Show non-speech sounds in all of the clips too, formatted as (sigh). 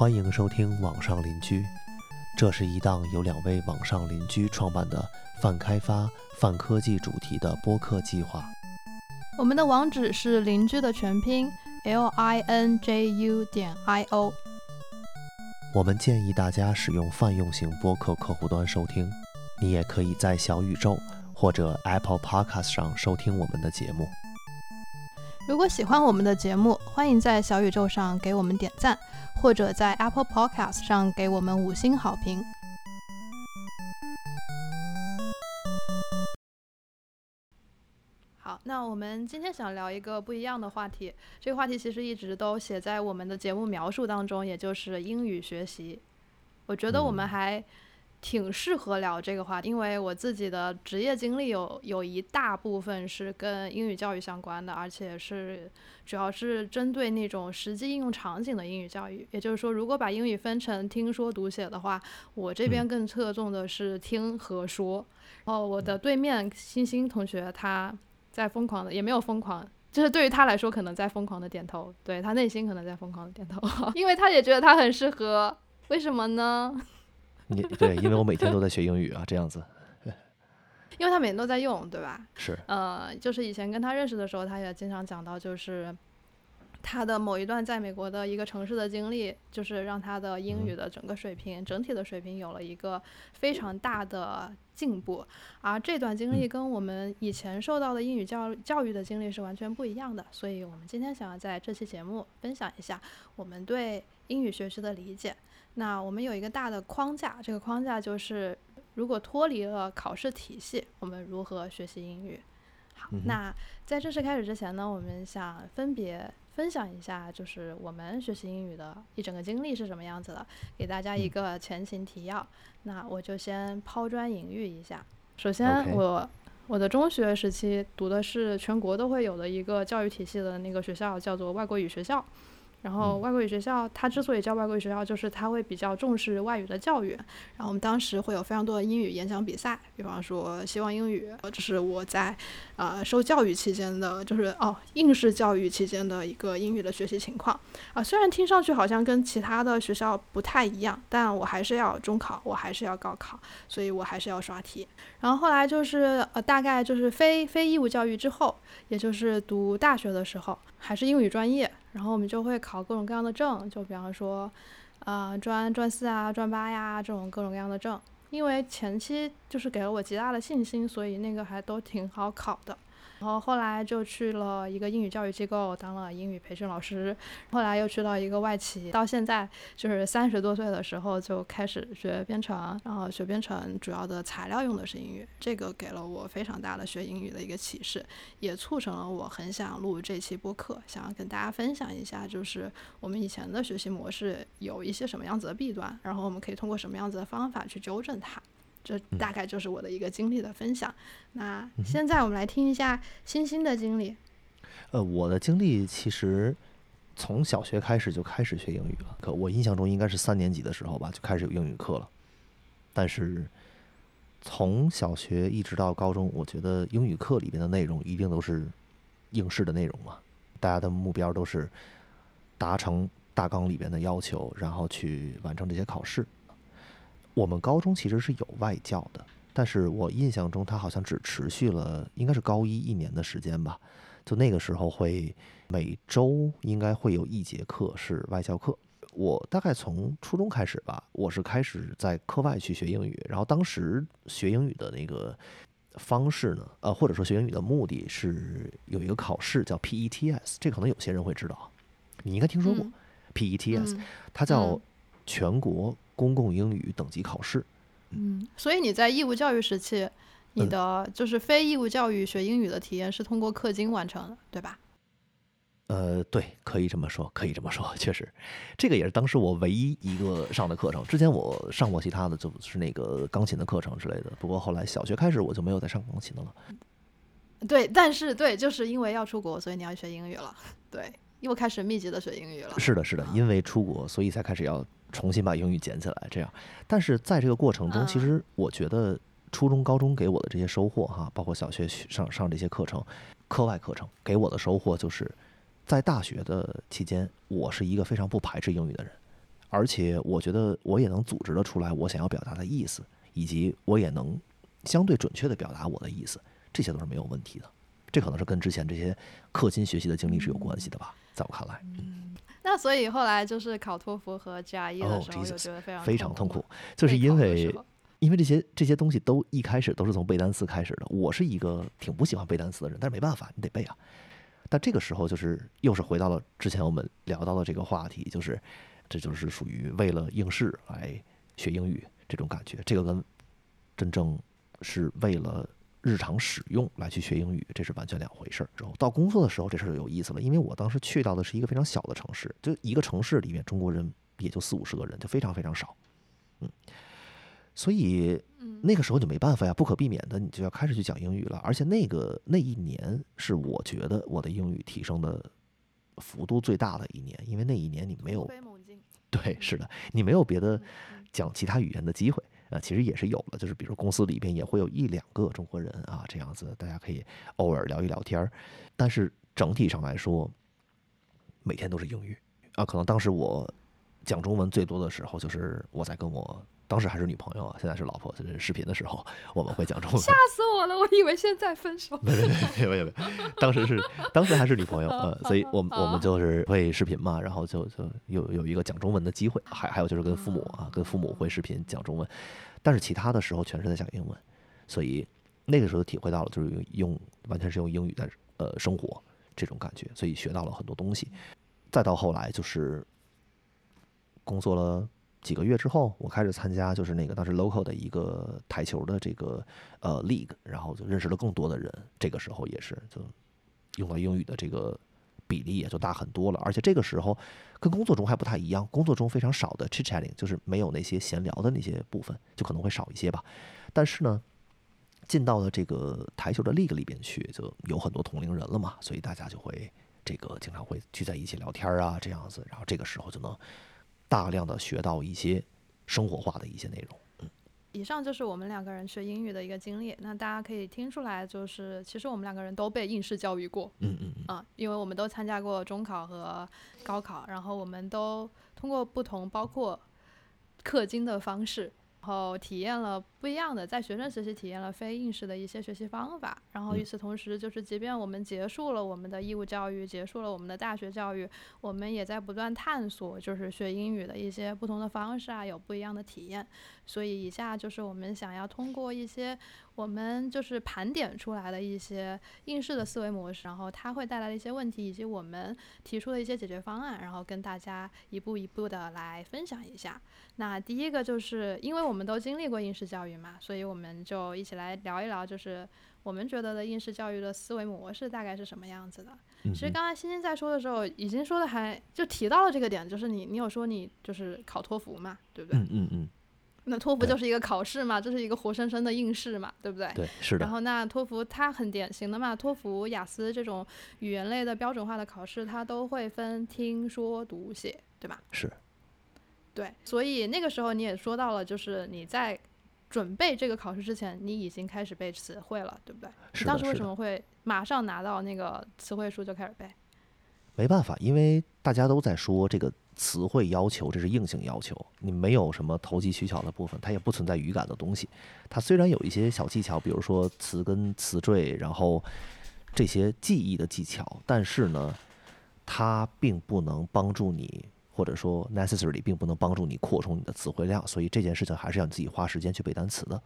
欢迎收听《网上邻居》，这是一档由两位网上邻居创办的泛开发、泛科技主题的播客计划。我们的网址是邻居的全拼 l i n j u 点 i o。我们建议大家使用泛用型播客客户端收听，你也可以在小宇宙或者 Apple Podcast 上收听我们的节目。如果喜欢我们的节目，欢迎在小宇宙上给我们点赞，或者在 Apple Podcast 上给我们五星好评。那我们今天想聊一个不一样的话题。这个话题其实一直都写在我们的节目描述当中，也就是英语学习。我觉得我们还。挺适合聊这个话题，因为我自己的职业经历有有一大部分是跟英语教育相关的，而且是主要是针对那种实际应用场景的英语教育。也就是说，如果把英语分成听说读写的话，我这边更侧重的是听和说。哦，我的对面欣欣同学他在疯狂的，也没有疯狂，就是对于他来说可能在疯狂的点头，对他内心可能在疯狂的点头，(laughs) 因为他也觉得他很适合。为什么呢？你对，因为我每天都在学英语啊，这样子。(laughs) 因为他每天都在用，对吧？是。呃，就是以前跟他认识的时候，他也经常讲到，就是他的某一段在美国的一个城市的经历，就是让他的英语的整个水平、整体的水平有了一个非常大的进步。而这段经历跟我们以前受到的英语教教育的经历是完全不一样的，所以我们今天想要在这期节目分享一下我们对英语学习的理解。那我们有一个大的框架，这个框架就是如果脱离了考试体系，我们如何学习英语？好，那在正式开始之前呢，我们想分别分享一下，就是我们学习英语的一整个经历是什么样子的，给大家一个前情提要。那我就先抛砖引玉一下。首先，我我的中学时期读的是全国都会有的一个教育体系的那个学校，叫做外国语学校。然后外国语学校，它之所以叫外国语学校，就是它会比较重视外语的教育。然后我们当时会有非常多的英语演讲比赛，比方说希望英语，这是我在呃受教育期间的，就是哦应试教育期间的一个英语的学习情况。啊，虽然听上去好像跟其他的学校不太一样，但我还是要中考，我还是要高考，所以我还是要刷题。然后后来就是呃大概就是非非义务教育之后，也就是读大学的时候，还是英语专业。然后我们就会考各种各样的证，就比方说，呃，专专四啊、专八呀这种各种各样的证。因为前期就是给了我极大的信心，所以那个还都挺好考的。然后后来就去了一个英语教育机构当了英语培训老师，后来又去到一个外企，到现在就是三十多岁的时候就开始学编程，然后学编程主要的材料用的是英语，这个给了我非常大的学英语的一个启示，也促成了我很想录这期播客，想要跟大家分享一下，就是我们以前的学习模式有一些什么样子的弊端，然后我们可以通过什么样子的方法去纠正它。这大概就是我的一个经历的分享。那现在我们来听一下欣欣的经历。呃，我的经历其实从小学开始就开始学英语了。可我印象中应该是三年级的时候吧，就开始有英语课了。但是从小学一直到高中，我觉得英语课里边的内容一定都是应试的内容嘛。大家的目标都是达成大纲里边的要求，然后去完成这些考试。我们高中其实是有外教的，但是我印象中他好像只持续了应该是高一一年的时间吧。就那个时候会每周应该会有一节课是外教课。我大概从初中开始吧，我是开始在课外去学英语。然后当时学英语的那个方式呢，呃，或者说学英语的目的是有一个考试叫 PETS，这可能有些人会知道，你应该听说过 PETS，它叫全国。公共英语等级考试，嗯，所以你在义务教育时期，你的就是非义务教育学英语的体验是通过氪金完成的，对吧？呃，对，可以这么说，可以这么说，(laughs) 确实，这个也是当时我唯一一个上的课程。之前我上过其他的，就是那个钢琴的课程之类的。不过后来小学开始我就没有再上钢琴的了。(laughs) 对，但是对，就是因为要出国，所以你要学英语了。(laughs) 对，又开始密集的学英语了。是的，是的，因为出国，所以才开始要重新把英语捡起来。这样，但是在这个过程中，其实我觉得初中、高中给我的这些收获，哈，包括小学上上这些课程、课外课程，给我的收获就是，在大学的期间，我是一个非常不排斥英语的人，而且我觉得我也能组织得出来我想要表达的意思，以及我也能相对准确的表达我的意思。这些都是没有问题的，这可能是跟之前这些氪金学习的经历是有关系的吧，在我看来。嗯，那所以后来就是考托福和 GRE 的时候，就觉得非常非常痛苦，就是因为因为这些这些东西都一开始都是从背单词开始的。我是一个挺不喜欢背单词的人，但是没办法，你得背啊。但这个时候就是又是回到了之前我们聊到的这个话题，就是这就是属于为了应试来学英语这种感觉，这个跟真正是为了。日常使用来去学英语，这是完全两回事儿。之后到工作的时候，这事儿就有意思了，因为我当时去到的是一个非常小的城市，就一个城市里面中国人也就四五十个人，就非常非常少。嗯，所以那个时候就没办法呀，不可避免的你就要开始去讲英语了。而且那个那一年是我觉得我的英语提升的幅度最大的一年，因为那一年你没有 (laughs) 对，是的，你没有别的讲其他语言的机会。啊，其实也是有了，就是比如公司里边也会有一两个中国人啊，这样子大家可以偶尔聊一聊天儿，但是整体上来说，每天都是英语啊。可能当时我讲中文最多的时候，就是我在跟我当时还是女朋友啊，现在是老婆，就是视频的时候，(laughs) 我们会讲中文。吓死我了，我以为现在分手。没没没没没，当时是 (laughs) 当时还是女朋友，呃，所以我们我们就是会视频嘛，然后就就有有一个讲中文的机会，还还有就是跟父母啊，跟父母会视频讲中文。但是其他的时候全是在讲英文，所以那个时候体会到了就是用完全是用英语在呃生活这种感觉，所以学到了很多东西。再到后来就是工作了几个月之后，我开始参加就是那个当时 local 的一个台球的这个呃 league，然后就认识了更多的人。这个时候也是就用到英语的这个。比例也就大很多了，而且这个时候跟工作中还不太一样，工作中非常少的 chit chatting，就是没有那些闲聊的那些部分，就可能会少一些吧。但是呢，进到了这个台球的 league 里边去，就有很多同龄人了嘛，所以大家就会这个经常会聚在一起聊天啊，这样子，然后这个时候就能大量的学到一些生活化的一些内容。以上就是我们两个人学英语的一个经历。那大家可以听出来，就是其实我们两个人都被应试教育过。嗯嗯嗯。啊，因为我们都参加过中考和高考，然后我们都通过不同包括氪金的方式。然后体验了不一样的，在学生时期体验了非应试的一些学习方法。然后与此同时，就是即便我们结束了我们的义务教育，结束了我们的大学教育，我们也在不断探索，就是学英语的一些不同的方式啊，有不一样的体验。所以以下就是我们想要通过一些。我们就是盘点出来的一些应试的思维模式，然后它会带来的一些问题，以及我们提出的一些解决方案，然后跟大家一步一步的来分享一下。那第一个就是因为我们都经历过应试教育嘛，所以我们就一起来聊一聊，就是我们觉得的应试教育的思维模式大概是什么样子的。其实刚才欣欣在说的时候，已经说的还就提到了这个点，就是你你有说你就是考托福嘛，对不对？嗯嗯嗯。那托福就是一个考试嘛，这是一个活生生的应试嘛，对不对？对，是的。然后那托福它很典型的嘛，托福、雅思这种语言类的标准化的考试，它都会分听说读写，对吧？是。对，所以那个时候你也说到了，就是你在准备这个考试之前，你已经开始背词汇了，对不对？是当时为什么会马上拿到那个词汇书就开始背？没办法，因为大家都在说这个。词汇要求，这是硬性要求，你没有什么投机取巧的部分，它也不存在语感的东西。它虽然有一些小技巧，比如说词根、词缀，然后这些记忆的技巧，但是呢，它并不能帮助你，或者说 necessarily 并不能帮助你扩充你的词汇量。所以这件事情还是要你自己花时间去背单词的。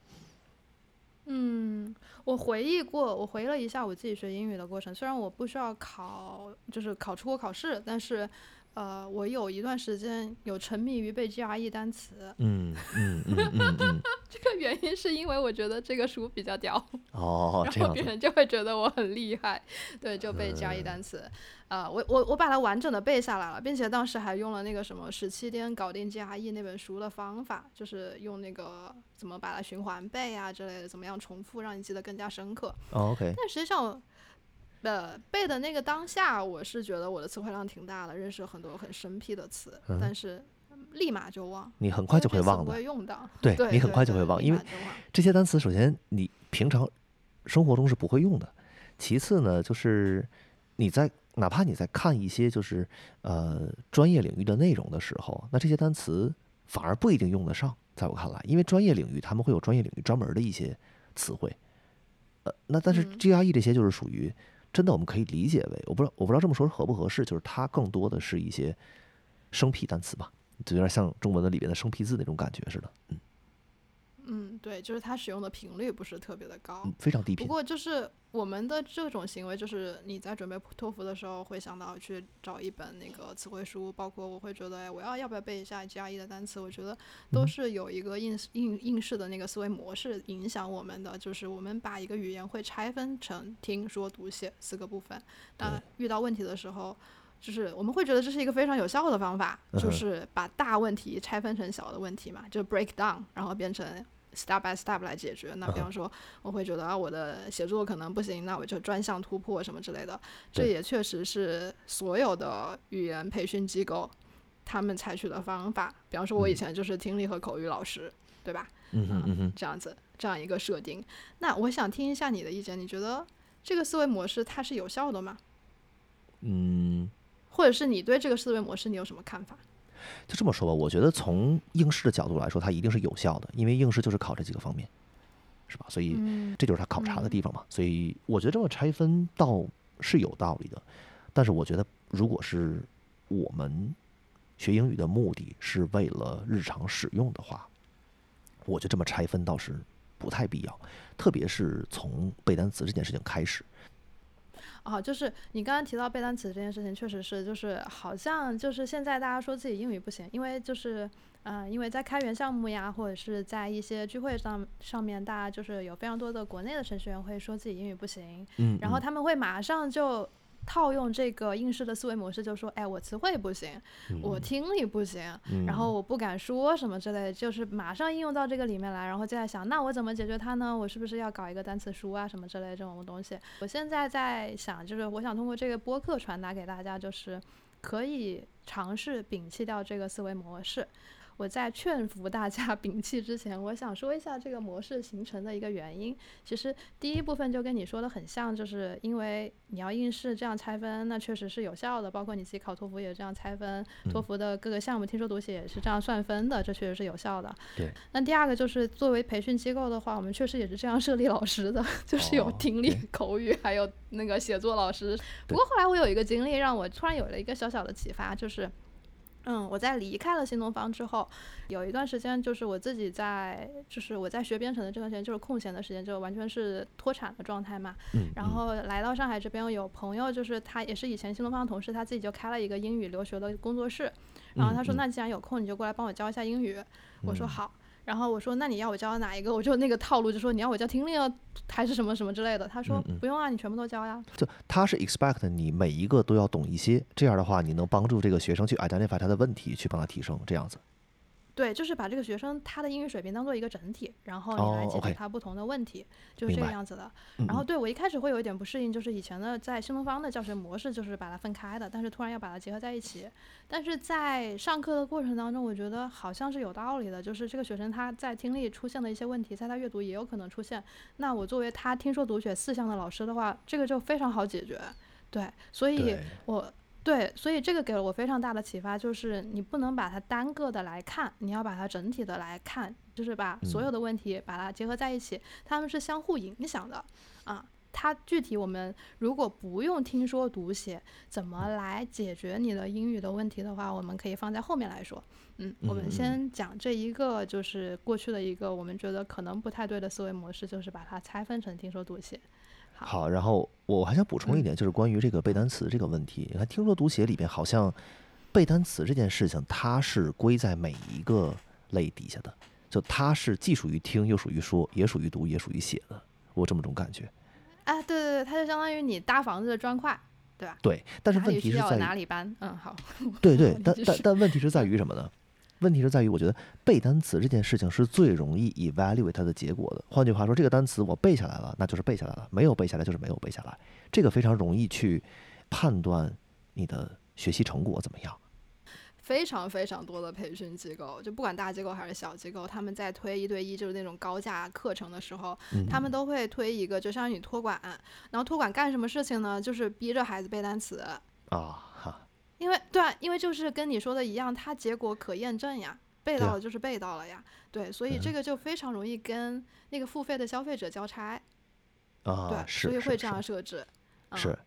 嗯，我回忆过，我回忆了一下我自己学英语的过程。虽然我不需要考，就是考出国考试，但是。呃，我有一段时间有沉迷于背 GRE 单词，嗯嗯嗯嗯嗯，(laughs) 这个原因是因为我觉得这个书比较屌，(laughs) 哦，然后别，人就会觉得我很厉害，对，就背 GRE 嗯。单词。呃，我我我把它完整的背下来了，并且当时还用了那个什么十七天搞定 GRE 那本书的方法，就是用那个怎么把它循环背啊之类的，怎么样重复让你记得更加深刻。哦，OK，但实际上，呃，背的那个当下，我是觉得我的词汇量挺大的，认识很多很生僻的词，嗯但是嗯立马就忘，你很快就会忘的不，会用到。对你很快就会忘，因为这些单词首先你平常生活中是不会用的，其次呢，就是你在哪怕你在看一些就是呃专业领域的内容的时候，那这些单词反而不一定用得上，在我看来，因为专业领域他们会有专业领域专门的一些词汇，呃，那但是嗯 GRE 这些就是属于真的我们可以理解为，我不知道我不知道这么说合不合适，就是它更多的是一些生僻单词吧，就有点像中文的里边的生僻字那种感觉似的，嗯。嗯，对，就是它使用的频率不是特别的高。嗯，非常低不，过就是我们的这种行为，就是你在准备托福的时候会想到去找一本那个词汇书，包括我会觉得，哎，我要要不要背一下 GRE 的单词？我觉得都嗯是有一个应应应试的那个思维模式影响我们的，就是我们把一个语言会拆分成听说读写四个部分。那遇到问题的时候。就是我们会觉得这是一个非常有效的方法，就是把大问题拆分成小的问题嘛，就 break down，然后变成 step by step 来解决。那比嗯方说，我会觉得啊，我的写作可能不行，那我就专项突破什么之类的。这也确实是所有的语言培训机构他们采取的方法。比方说，我以嗯前就是听力和口语老师，对吧？嗯哼嗯哼。这样子这样一个设定。那我想听一下你的意见，你觉得这个思维模式它是有效的吗？嗯，或者是你对这个思维模式你有什么看法？就这么说吧，我觉得从应试的角度来说，它一定是有效的，因为应试就是考这几个方面，是吧？所以嗯这就是它考察的嗯地方嘛。所以我觉得这么拆分倒是有道理的，但是我觉得如果是我们学英语的目的是为了日常使用的话，我觉得这么拆分倒是不太必要，特别是从背单词这件事情开始。哦，就是你刚刚提到背单词这件事情，确实是，就是好像就是现在大家说自己英语不行，因为就是，嗯、因为在开源项目呀，或者是在一些聚会上上面，大家就是有非常多的国内的程序员会说自己英语不行，嗯，嗯然后他们会马上就套用这个应试的思维模式，就说，哎，我词汇不行，我听力不行，然后嗯我不敢说什么之类的，就是马上应用到这个里面来，然后就在想，那我怎么解决它呢？我是不是要搞一个单词书啊什么之类的这种东西？我现在在想，就是我想通过这个播客传达给大家，就是可以尝试摒弃掉这个思维模式。我在劝服大家 (laughs) 摒弃之前，我想说一下这个模式形成的一个原因。其实第一部分就跟你说的很像，就是因为你要应试这样拆分，那确实是有效的。包括你自己考托福也这样拆分，托福的各个项目听说读写也是这样算分的，这确实是有效的。对。那第二个就是作为培训机构的话，我们确实也是这样设立老师的，就是有哦听力、口语，还有那个写作老师。不过后来我有一个经历，让我突然有了一个小小的启发，就是。嗯，我在离开了新东方之后，有一段时间就是我自己在，就是我在学编程的这段时间，就是空闲的时间，就完全是脱产的状态嘛。嗯，然后来到上海这边，有朋友就是他也是以前新东方的同事，他自己就开了一个英语留学的工作室。然后他说：“嗯那既然有空，你就过来帮我教一下英语。”我说：“嗯好。”然后我说：“那你要我教哪一个？”我就那个套路，就说你要我教听力啊，还是什么什么之类的。他说：“嗯嗯不用啊，你全部都教呀。”就他是 expect 你每一个都要懂一些，这样的话，你能帮助这个学生去 identify 他的问题，去帮他提升，这样子。对，就是把这个学生他的英语水平当做一个整体，然后你来哦解决他不同的问题，就是这个样子的。嗯然后对我一开始会有一点不适应，就是以前的在新东方的教学模式就是把它分开的，但是突然要把它结合在一起。但是在上课的过程当中，我觉得好像是有道理的，就是这个学生他在听力出现的一些问题，在他阅读也有可能出现。那我作为他听说读写四项的老师的话，这个就非常好解决。对，所以我对，所以这个给了我非常大的启发，就是你不能把它单个的来看，你要把它整体的来看，就是把所有的问题把它结合在一起，它们是相互影响的啊。它具体我们如果不用听说读写，怎么来解决你的英语的问题的话，我们可以放在后面来说。嗯，我们先讲这一个，就是过去的一个我们觉得可能不太对的思维模式，就是把它拆分成听说读写。好，好，然后我还想补充一嗯点，就是关于这个背单词这个问题。你看，听说读写里边好像背单词这件事情，它是归在每一个类底下的，就它是既属于听，又属于说，也属于读，也属于写的。我这么种感觉。哎，对对对，它就相当于你搭房子的砖块，对吧？对，但是问题是在哪里搬。嗯，好。对对，(laughs) 但但但问题是在于什么呢？问题是在于，我觉得背单词这件事情是最容易 evaluate 它的结果的。换句话说，这个单词我背下来了，那就是背下来了；没有背下来就是没有背下来。这个非常容易去判断你的学习成果怎么样。非常非常多的培训机构，就不管大机构还是小机构，他们在推一对一就是那种高价课程的时候，嗯，他们都会推一个，就相当于你托管。然后托管干什么事情呢？就是逼着孩子背单词。啊哈，因为对啊，因为就是跟你说的一样，它结果可验证呀，背到了就是背到了呀。对，所以这嗯个就非常容易跟那个付费的消费者交差。啊，对，所以会这样是设置。嗯、是，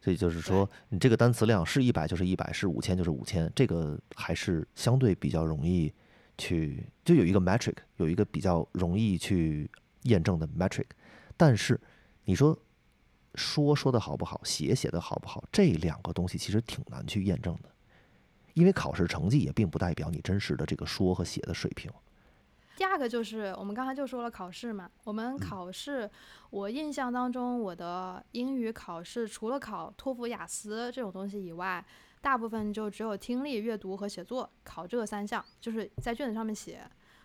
所以就是说，你这个单词量是一百就是一百，是五千就是五千，这个还是相对比较容易去，就有一个 metric，有一个比较容易去验证的 metric。但是你说说说的好不好，写写的好不好，这两个东西其实挺难去验证的，因为考试成绩也并不代表你真实的这个说和写的水平。第二个就是我们刚才就说了考试嘛，我们嗯考试，我印象当中我的英语考试除了考托福、雅思这种东西以外，大部分就只有听力、阅读和写作考这三项，就是在卷子上面写。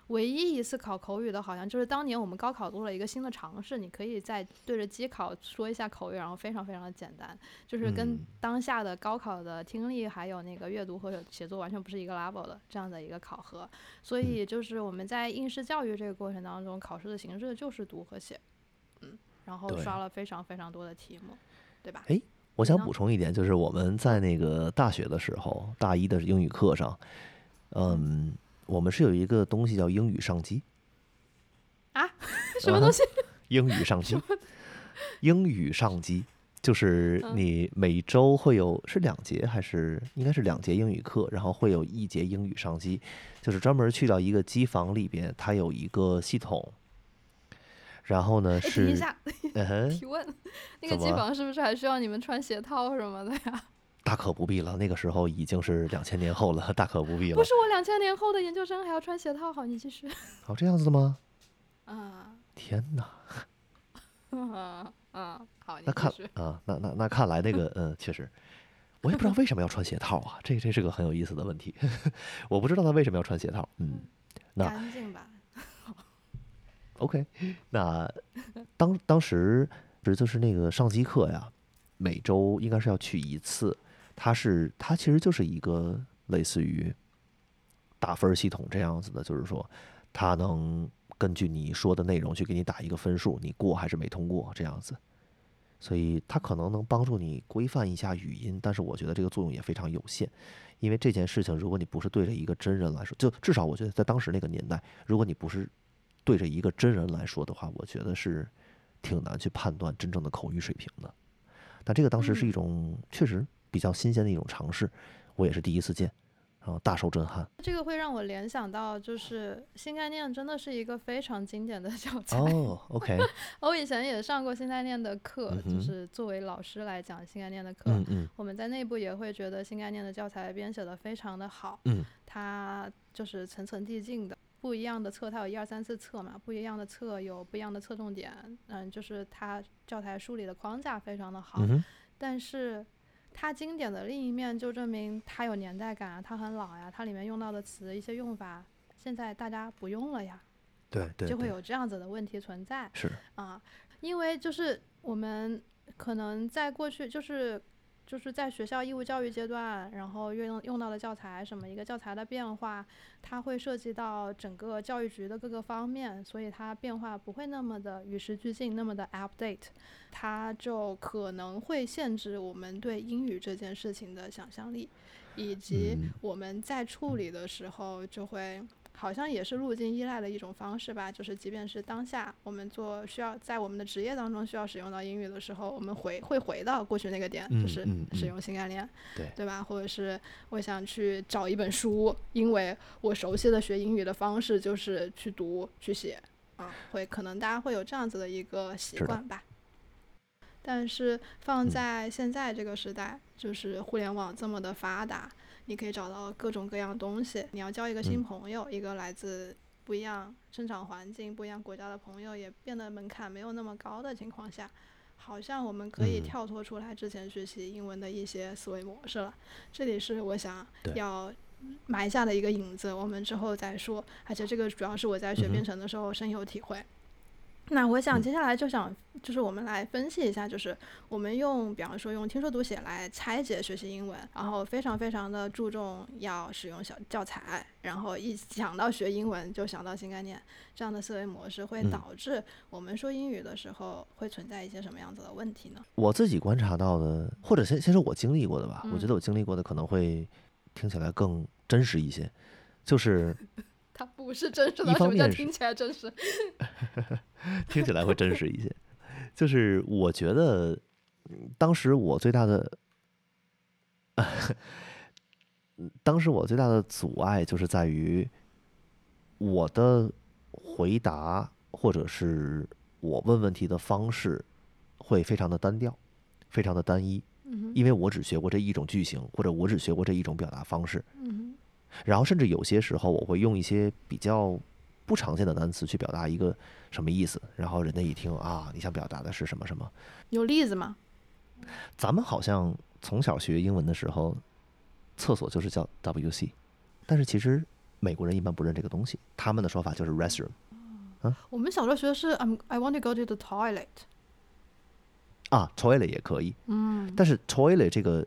唯一一次考口语的，好像就是当年我们高考做了一个新的尝试，你可以在对着机考说一下口语，然后非常非常的简单，就是跟嗯当下的高考的听力还有那个阅读和写作完全不是一个 level 的这样的一个考核。所以就是我们在应试教育这个过程当中，考试的形式就是读和写，嗯，然后刷了非常非常多的题目，对吧？诶我想补充一点，就是我们在那个大学的时候，大一的英语课上，嗯，我们是有一个东西叫英语上机啊。(laughs) 什么东西？(laughs) 英语上机，英语上机就是嗯你每周会有是两节还是应该是两节英语课，然后会有一节英语上机，就是专门去到一个机房里边，它有一个系统，然后呢是提问，那个机房是不是还需要你们穿鞋套什么的呀？大可不必了，那个时候已经是两千年后了，(laughs) 大可不必了不。是我两千年后的研究生还要穿鞋套，好，你继续。哦，这样子的吗？啊，天哪！啊 (laughs) 啊，好，你那看。啊，那那那看来那个嗯，确实，我也不知道为什么要穿鞋套啊，这这是个很有意思的问题，(laughs) 我不知道他为什么要穿鞋套。嗯，那干净吧？OK，那当当时不是就是那个上机课呀，每周应该是要去一次，它是它其实就是一个类似于打分系统这样子的，就是说它能根据你说的内容去给你打一个分数，你过还是没通过这样子。所以它可能能帮助你规范一下语音，但是我觉得这个作用也非常有限，因为这件事情如果你不是对着一个真人来说，就至少我觉得在当时那个年代，如果你不是对着一个真人来说的话，我觉得是挺难去判断真正的口语水平的。但这个当时是一嗯种确实比较新鲜的一种尝试，我也是第一次见，然后大受震撼。这个会让我联想到，就是新概念真的是一个非常经典的教材。哦，OK，(laughs) 我以前也上过新概念的课，嗯就是作为老师来讲新概念的课，嗯嗯我们在内部也会觉得新概念的教材编写的非常的好，嗯它就是层层递进的。不一样的册，它有一二三四册嘛，不一样的册有不一样的侧重点，嗯，就是它教材梳理的框架非常的好，嗯，但是它经典的另一面就证明它有年代感啊，它很老呀，它里面用到的词一些用法，现在大家不用了呀，对对对，就会有这样子的问题存在是，啊。因为就是我们可能在过去就是就是在学校义务教育阶段，然后用用到的教材什么一个教材的变化，它会涉及到整个教育局的各个方面，所以它变化不会那么的与时俱进，那么的 update，它就可能会限制我们对英语这件事情的想象力，以及嗯我们在处理的时候就会。好像也是路径依赖的一种方式吧，就是即便是当下我们做需要在我们的职业当中需要使用到英语的时候，我们回会回到过去那个点，嗯就是使用新概念，对对吧？或者是我想去找一本书，因为我熟悉的学英语的方式就是去读去写，啊，会可能大家会有这样子的一个习惯吧。但是放嗯在现在这个时代，就是互联网这么的发达，你可以找到各种各样东西。你要交一个新嗯朋友，一个来自不一样生长环境、不一样国家的朋友，也变得门槛没有那么高的情况下，好像我们可以嗯跳脱出来之前学习英文的一些思维模式了。这里是我想要埋下的一个影子，我们之后再说。而且这个主要是我在学编程的时候深有体会。那我想嗯。接下来就想，就是我们来分析一下，就是我们用，比方说用听说读写来拆解学习英文，然后非常非常的注重要使用小教材，然后一想到学英文就想到新概念，这样的思维模式会嗯。导致我们说英语的时候会存在一些什么样子的问题呢？我自己观察到的，或者先先说我经历过的吧，我觉嗯。得我经历过的可能会听起来更真实一些，就是它不是真实一的，什么叫听起来真实？(laughs) 听起来会真实一些。就是我觉得，嗯当时我最大的，嗯当时我最大的阻碍就是在于我的回答或者是我问问题的方式会非常的单调，非常的单一，嗯，因为我只学过这一种句型，或者我只学过这一种表达方式。嗯然后甚至有些时候我会用一些比较不常见的单词去表达一个什么意思，然后人家一听啊，你想表达的是什么什么。有例子吗？咱们好像从小学英文的时候，厕所就是叫 WC，但是其实美国人一般不认这个东西，他们的说法就是 restroom 嗯我们小时候学的是 I'm I want to go to the toilet。啊，toilet 也可以，嗯，但是 toilet 这个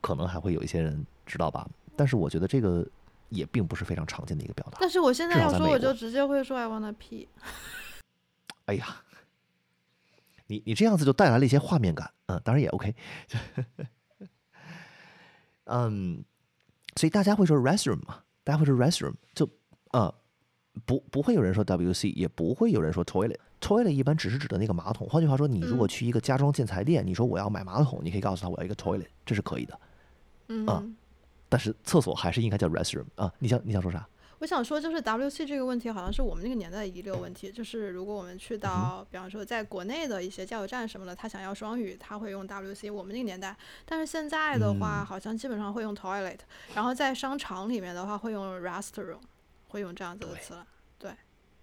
可能还会有一些人知道吧，但是我觉得这个也并不是非常常见的一个表达。但是我现在要说，我就直接会说 I wanna pee。(laughs) 哎呀，你你这样子就带来了一些画面感，嗯，当然也 OK，(laughs) 嗯，所以大家会说 restroom 嘛，大家会说 restroom，就呃不不会有人说 WC，也不会有人说 toilet。toilet 一般只是指的那个马桶。换句话说，你如果嗯去一个家装建材店，你说我要买马桶，你可以告诉他我要一个 toilet，这是可以的。嗯，但是厕所还是应该叫 restroom 啊。你想你想说啥？我想说，就是 WC 这个问题，好像是我们那个年代的遗留问题。就是如果我们嗯去到，比方说在国内的一些加油站什么的，他想要双语，他会用 WC。我们那个年代，但是现在的话，嗯好像基本上会用 toilet。然后在商场里面的话，会用 restroom，会用这样子的词了。对，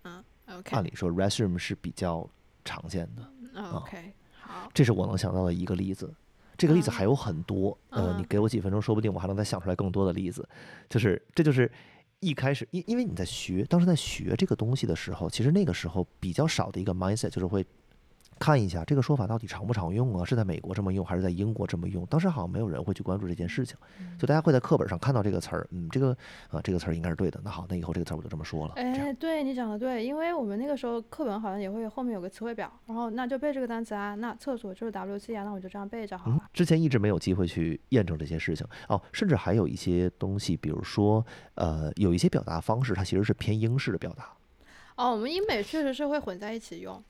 嗯，OK，按理说 restroom 是比较常见的。嗯 OK，好，这是我能想到的一个例子。这个例子嗯还有很多，呃，你嗯给我几分钟，说不定我还能再想出来更多的例子。就是这就是一开始，因因为你在学，当时在学这个东西的时候，其实那个时候比较少的一个 mindset 就是会看一下这个说法到底常不常用啊，是在美国这么用还是在英国这么用？当时好像没有人会去关注这件事情，就大家会在课本上看到这个词儿，嗯，这个啊、这个词儿应该是对的，那好，那以后这个词儿我就这么说了。哎，对你讲的对，因为我们那个时候课本好像也会后面有个词汇表，然后那就背这个单词啊，那厕所就是 WC 啊，那我就这样背着好嗯了。，之前一直没有机会去验证这些事情哦，甚至还有一些东西，比如说，呃，有一些表达方式，它其实是偏英式的表达。哦，我们英美确实是会混在一起用，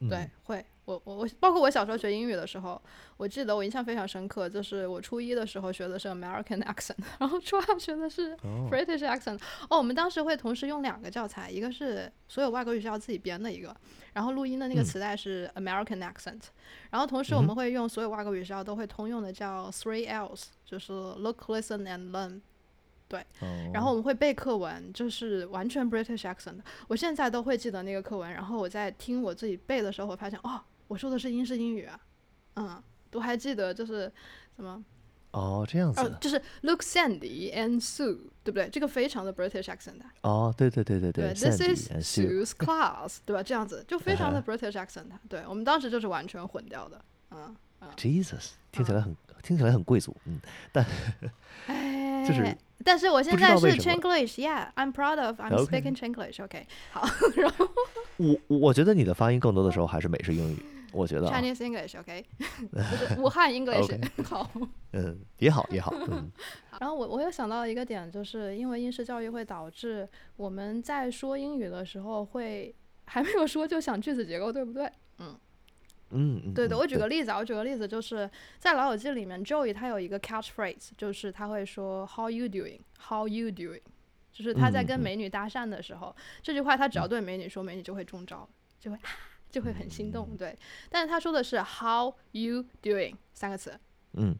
对嗯，，会。我我我，包括我小时候学英语的时候，我记得我印象非常深刻，就是我初一的时候学的是 American (laughs) accent，然后初二学的是哦，British accent。哦，我们当时会同时用两个教材，一个是所有外国语学校自己编的一个，然后录音的那个嗯磁带是 American accent，、然后同时我们会用所有外国语学校都会通用的叫 Three Ls，就是 Look, Listen and Learn。然后我哦们会背课文，就是完全 British accent 的。我现在都会记得那个课文，然后我在听我自己背的时候，我发现哦，我说的是英式英语啊，嗯，都还记得就是什么哦这样子哦，就是 Look Sandy and Sue，对不对？这个非常的 British accent 的。哦，对对对对对，Sandy，This is Sue，Sue's class，对吧？这样子就非常的 British accent 的。对我们当时就是完全混掉的，嗯。Jesus，听起来很听起来很贵族，嗯，哎，就是但是我现在是为什么。Chinglish，Yeah，I'm proud of I'm speaking Chinglish，OK，好然后我我觉得你的发音更多的时候还是美式英语，我觉得啊，，Chinese English，OK，(laughs) 就是武汉 English，OK (laughs) 好。嗯，也好也好，嗯，(laughs) 然后我我有想到一个点，就是因为应试教育会导致我们在说英语的时候会还没有说就想句子结构，对不对？嗯嗯，对的，嗯我举个例子啊，我举个例子，就是在《老友记》里面，Joey 他有一个 catchphrase，就是他会说 “How you doing? How you doing?” 就是他在跟美女搭讪的时候，这句话他只要对美女说，美女就会中招，就会啊，就会很心动，嗯。对。但是他说的是 “How you doing” 三个词，嗯，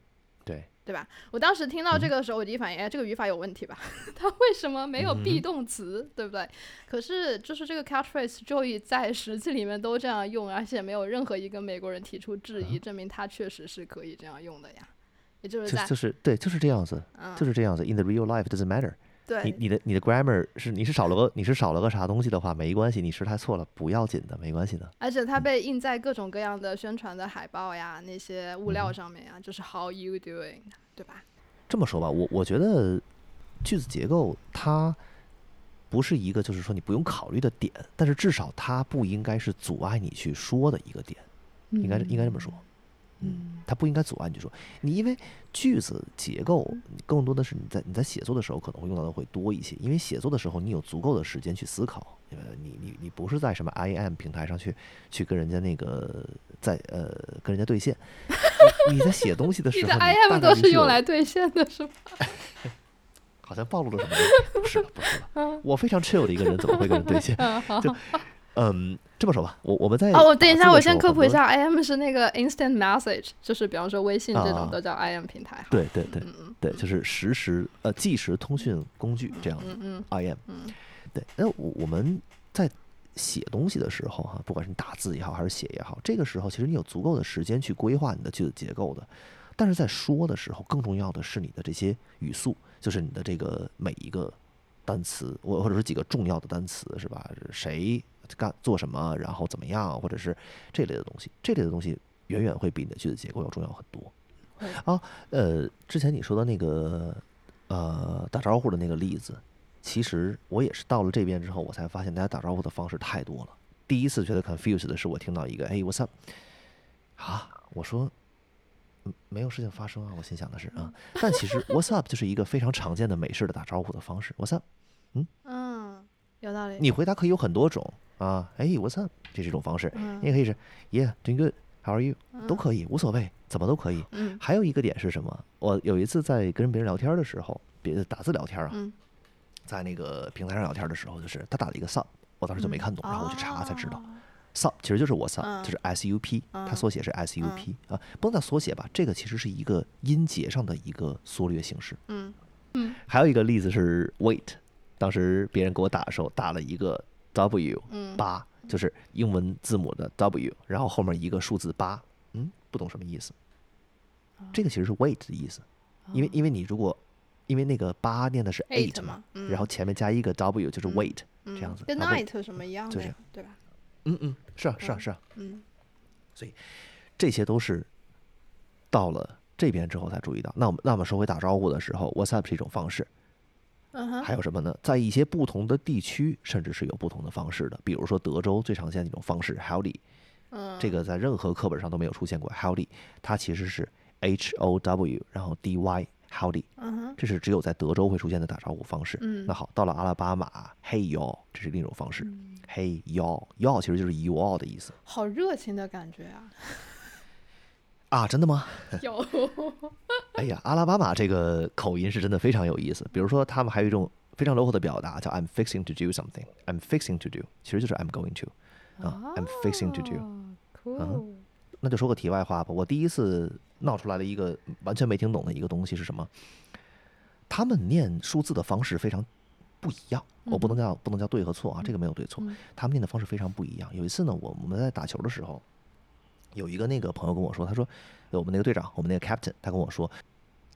对，对吧？我当时听到这嗯个的时候，我第一反应，哎，这个语法有问题吧？(laughs) 它为什么没有 be 嗯动词，对不对？可是就是这个 catchphrase Joey 在实际里面都这样用，而且没有任何一个美国人提出质疑，证明它确实是可以这样用的呀。也就是在就就是对，就是这样子，嗯，就是这样子。In the real life, doesn't matter。你对你的你的 grammar 是你是少了个你是少了个啥东西的话，没关系，你时态错了不要紧的，没关系的。而且它被印在各种各样的宣传的海报呀、那些物料嗯上面呀，就是 How you doing，对吧？这么说吧，我我觉得句子结构它不是一个就是说你不用考虑的点，但是至少它不应该是阻碍你去说的一个点，应该是应该这么说。嗯它不应该阻碍你去说你，因为句子结构更多的是你在你在写作的时候可能会用到的会多一些，因为写作的时候你有足够的时间去思考，呃，你你你不是在什么 IM 平台上去去跟人家那个在呃跟人家对线，你你在写东西的时 (laughs) 你的候，IM 都是用来对线的，是吧？(laughs) 好像暴露了什么？不是了，不是了，我非常 chill 的一个人，怎么会跟人对线？就 (laughs) 嗯，这么说吧，我我们在哦，我等一下，我先。科普一下，IM 是那个 instant message，就是比方说微信这种啊都叫 IM 平台。对对对对，就是实时呃即时通讯工具这样子嗯嗯，IM。嗯对，那我我们在写东西的时候哈、不管是你打字也好，还是写也好，这个时候其实你有足够的时间去规划你的句子结构的。但是在说的时候，更重要的是你的这些语速，就是你的这个每一个单词，我或者说几个重要的单词，是吧？谁干做什么，然后怎么样，或者是这类的东西，这类的东西远远会比你的句子结构要重要很多。啊，呃，之前你说的那个呃打招呼的那个例子，其实我也是到了这边之后，我才发现大家打招呼的方式太多了。第一次觉得 confused 的是我听到一个“哎，what's up” 啊，我说嗯没有事情发生啊，我心想的是啊，但其实 “what's up” 就是一个非常常见的美式的打招呼的方式。“what's up”，嗯，有道理。你回答可以有很多种啊，哎，what's up，这是一种方式，嗯你也可以是 Yeah doing good, how are you，都可以，无所谓，怎么都可以。嗯还有一个点是什么？我有一次在跟别人聊天的时候，别的打字聊天啊，嗯在那个平台上聊天的时候，就是他打了一个 sup，我当时就没看懂，然后我去查才知道哦，sup 其实就是 what's up，、嗯就是 s u p，它嗯缩写是 s u p、啊，不能叫缩写吧，这个其实是一个音节上的一个缩略形式。嗯还有一个例子是 wait，当时别人给我打的时候打了一个 w 嗯。八，就是英文字母的 w，然后后面一个数字八，嗯，不懂什么意思。这个其实是 wait 的意思，因为因为你如果因为那个八念的是 eight 嘛，嗯。然后前面加一个 w 就是嗯。wait，嗯这样子跟 night 什么一样的，对吧？嗯嗯，是啊是啊嗯。是啊，嗯。所以这些都是到了这边之后才注意到。那我们那我们说回打招呼的时候，what's up 是一种方式，嗯还有什么呢？在一些不同的地区，甚至是有不同的方式的。比如说德州最常见的一种方式，howdy，嗯这个在任何课本上都没有出现过。howdy，它其实是 h o w，然后 d y，howdy，嗯哼这是只有在德州会出现的打招呼方式。嗯那好，到了阿拉巴马，hey y'all，这是另一种方式。嗯 hey y'all，y'all 其实就是 you all 的意思好热情的感觉啊！啊，真的吗？(laughs) 有哎呀，阿拉巴马这个口音是真的非常有意思。比如说，他们还有一种非常 local 的表达，叫 I'm fixing to do something。I'm fixing to do，其实就是 I'm going to 啊、i m fixing to do。哦 Cool，那就说个题外话吧，我第一次闹出来了一个完全没听懂的一个东西是什么？他们念数字的方式非常不一样，我不能叫不能叫对和错啊，这个没有对错嗯，他们念的方式非常不一样。有一次呢，我我们在打球的时候，有一个那个朋友跟我说，他说我们那个队长，我们那个 captain，他跟我说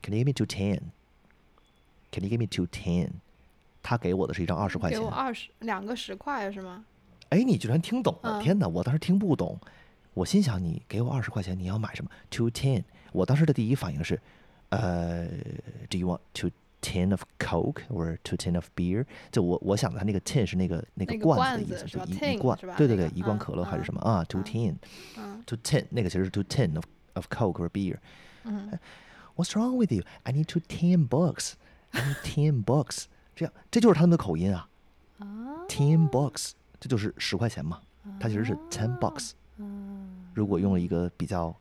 ，Can you give me two ten？Can you give me two ten？他给我的是一张二十块钱给我，二十两个十块是吗？哎，你居然听懂了！嗯天哪，我当时听不懂。我心想，你给我二十块钱，你要买什么？Two ten。我当时的第一反应是，呃，Do you want two tin of Coke or two tin of beer？就我我想的，他那个 tin 是那个那个那个罐子的意思，罐子是吧就一一 tin 罐是吧，对对对，那个一罐嗯可乐还是嗯什么啊？Two 嗯 tin，two 嗯 tin，那个其实是 two tin of of Coke or beer。嗯 What's wrong with you? I need two ten bucks. I need ten bucks. 这样，这就是他们的口音啊。啊 Ten bucks，这就是十块钱嘛。它其实是 ten bucks。嗯如果用了一个比较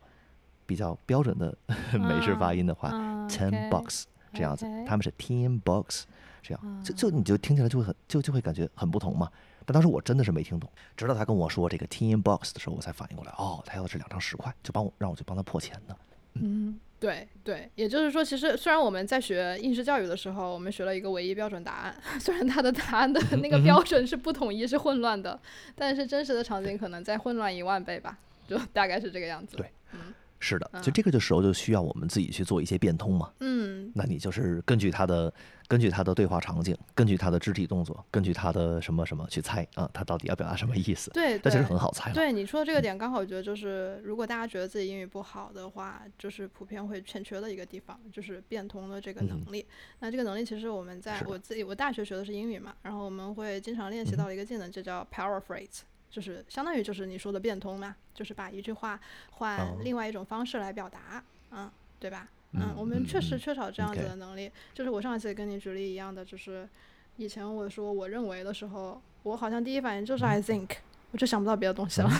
比较标准的美式发音的话嗯，ten OK， bucks (laughs) 这样子他们是 ten bucks 这样，就就你就听起来就会很就就会感觉很不同嘛。但当时我真的是没听懂，直到他跟我说这个 ten bucks 的时候，我才反应过来，哦，他要的是两张十块，就帮我让我去帮他破钱的。嗯对对，也就是说，其实虽然我们在学应试教育的时候，我们学了一个唯一标准答案，(laughs) 虽然它的答案的 (laughs) 那个标准是不统一、是混乱的，但是真实的场景可能再混乱一万倍吧，就大概是这个样子。对，嗯是的，就这个的时候就需要我们自己去做一些变通嘛。嗯，那你就是根据他的根据他的对话场景，根据他的肢体动作，根据他的什么什么去猜啊，他到底要表达什么意思？对，那其实很好猜了。对你说的这个点，刚好我觉得就是，如果大家觉得自己英语不好的话，就是普遍会欠缺的一个地方，就是变通的这个能力。那这个能力其实我们在我自己，我大学学的是英语嘛，然后我们会经常练习到一个技能，就叫 paraphrase，就是相当于就是你说的变通嘛，就是把一句话换哦另外一种方式来表达，嗯，对吧？嗯，嗯我们确实嗯缺少这样子的能力。就是我上一次也跟你举例一样的，就是以前我说我认为的时候，我好像第一反应就是 I think，我就想不到别的东西了。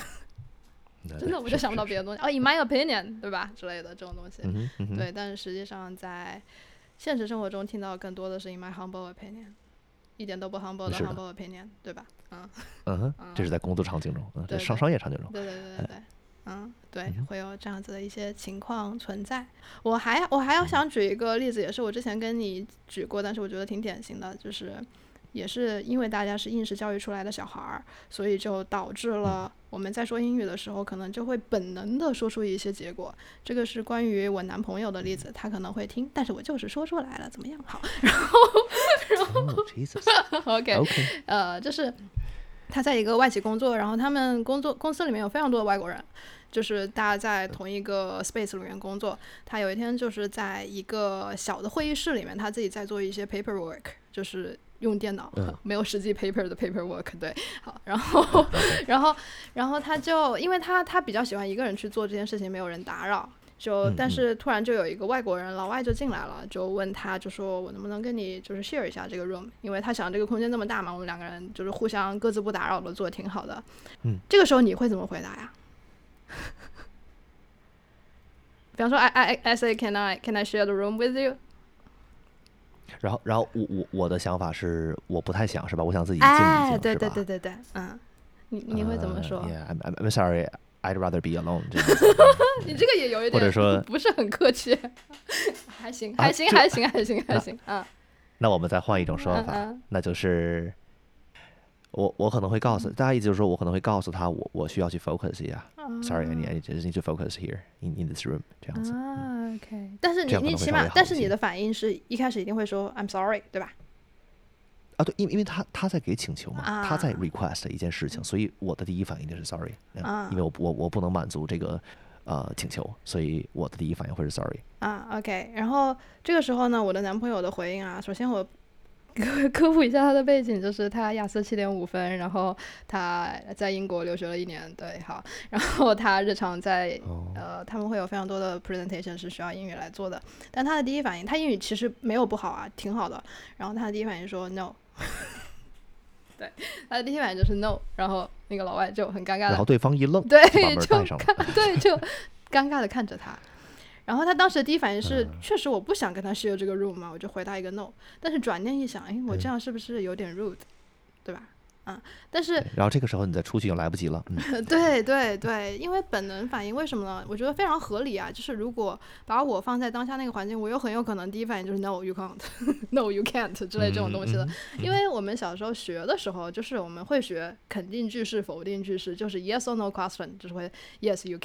对真的，我就想不到别的东西。哦，in my opinion，对吧？之类的这种东西。嗯对，但是实际上在现实生活中听到更多的是 in my humble opinion，一点都不 humble 的 humble opinion，对吧？嗯，嗯，这是在工作场景中，嗯，对在商商业场景中，对对对对对。嗯，对嗯，会有这样子的一些情况存在。我还我还要想举一个例子，也是我之前跟你举过，但是我觉得挺典型的，就是也是因为大家是应试教育出来的小孩儿，所以就导致了我们在说英语的时候，可能就会本能的说出一些结果。这个是关于我男朋友的例子，他可能会听，但是我就是说出来了，怎么样？好。(laughs) 然后然后 (laughs) OK OK，呃，就是他在一个外企工作，然后他们工作公司里面有非常多的外国人，就是大家在同一个 space 里面工作。他有一天就是在一个小的会议室里面，他自己在做一些 paperwork，就是用电脑，嗯没有实际 paper 的 paperwork。对，好，然后然后然后他就因为他他比较喜欢一个人去做这件事情，没有人打扰。就但是突然就有一个外国人老外就进来了，就问他，就说我能不能跟你就是 share 一下这个 room，因为他想这个空间这么大嘛，我们两个人就是互相各自不打扰的做的挺好的。嗯，这个时候你会怎么回答呀？(laughs) 比方说，I I I say can I can I share the room with you？然后然后我我我的想法是我不太想是吧？我想自己静一哎，静，对对对对对，嗯，你你会怎么说？呃？Yeah, I'm I'm sorry, I'd rather be alone 这样子。(laughs) 你这个也有一点，或者说不是很客气，还行啊还行还行还行还行，啊那我们再换一种说法，那就是我我可能会告诉大家，意思就是说我可能会告诉他，我我需要去 focus 一下。Sorry, I just need to focus here in in this room 这样子。啊，OK，但是你你起码但是你的反应是一开始一定会说 I'm sorry，对吧？啊，对，因为因为他他在给请求嘛，他在啊 request 一件事情，所以我的第一反应就是 sorry，嗯啊。因为我我我不能满足这个呃请求，所以我的第一反应会是 sorry。啊，OK，然后这个时候呢，我的男朋友的回应啊，首先我科科普一下他的背景，就是他雅思七点五分，然后他在英国留学了一年，对，好，然后他日常在哦，呃，他们会有非常多的 presentation 是需要英语来做的，但他的第一反应，他英语其实没有不好啊，挺好的，然后他的第一反应说 no，(laughs) 对，他的第一反应就是 no，然后那个老外就很尴尬的然后对方一愣，对就把门就带上了。(laughs) 对，就尴尬的看着他。然后他当时的第一反应是，嗯确实我不想跟他 share 这个 room 嘛，我就回答一个 no。但是转念一想，哎，我这嗯样是不是有点 rude，对吧？啊，但是然后这个时候你再出去就来不及了。嗯，(laughs) 对对对，因为本能反应，为什么呢？我觉得非常合理啊。就是如果把我放在当下那个环境，我又很有可能第一反应就是 no you can't，no (laughs) you can't 之类这种东西的。嗯因为我们小时候学的时候，就是我们会学肯定句式、否定句式，就是 yes or no question，就是会 yes you 嗯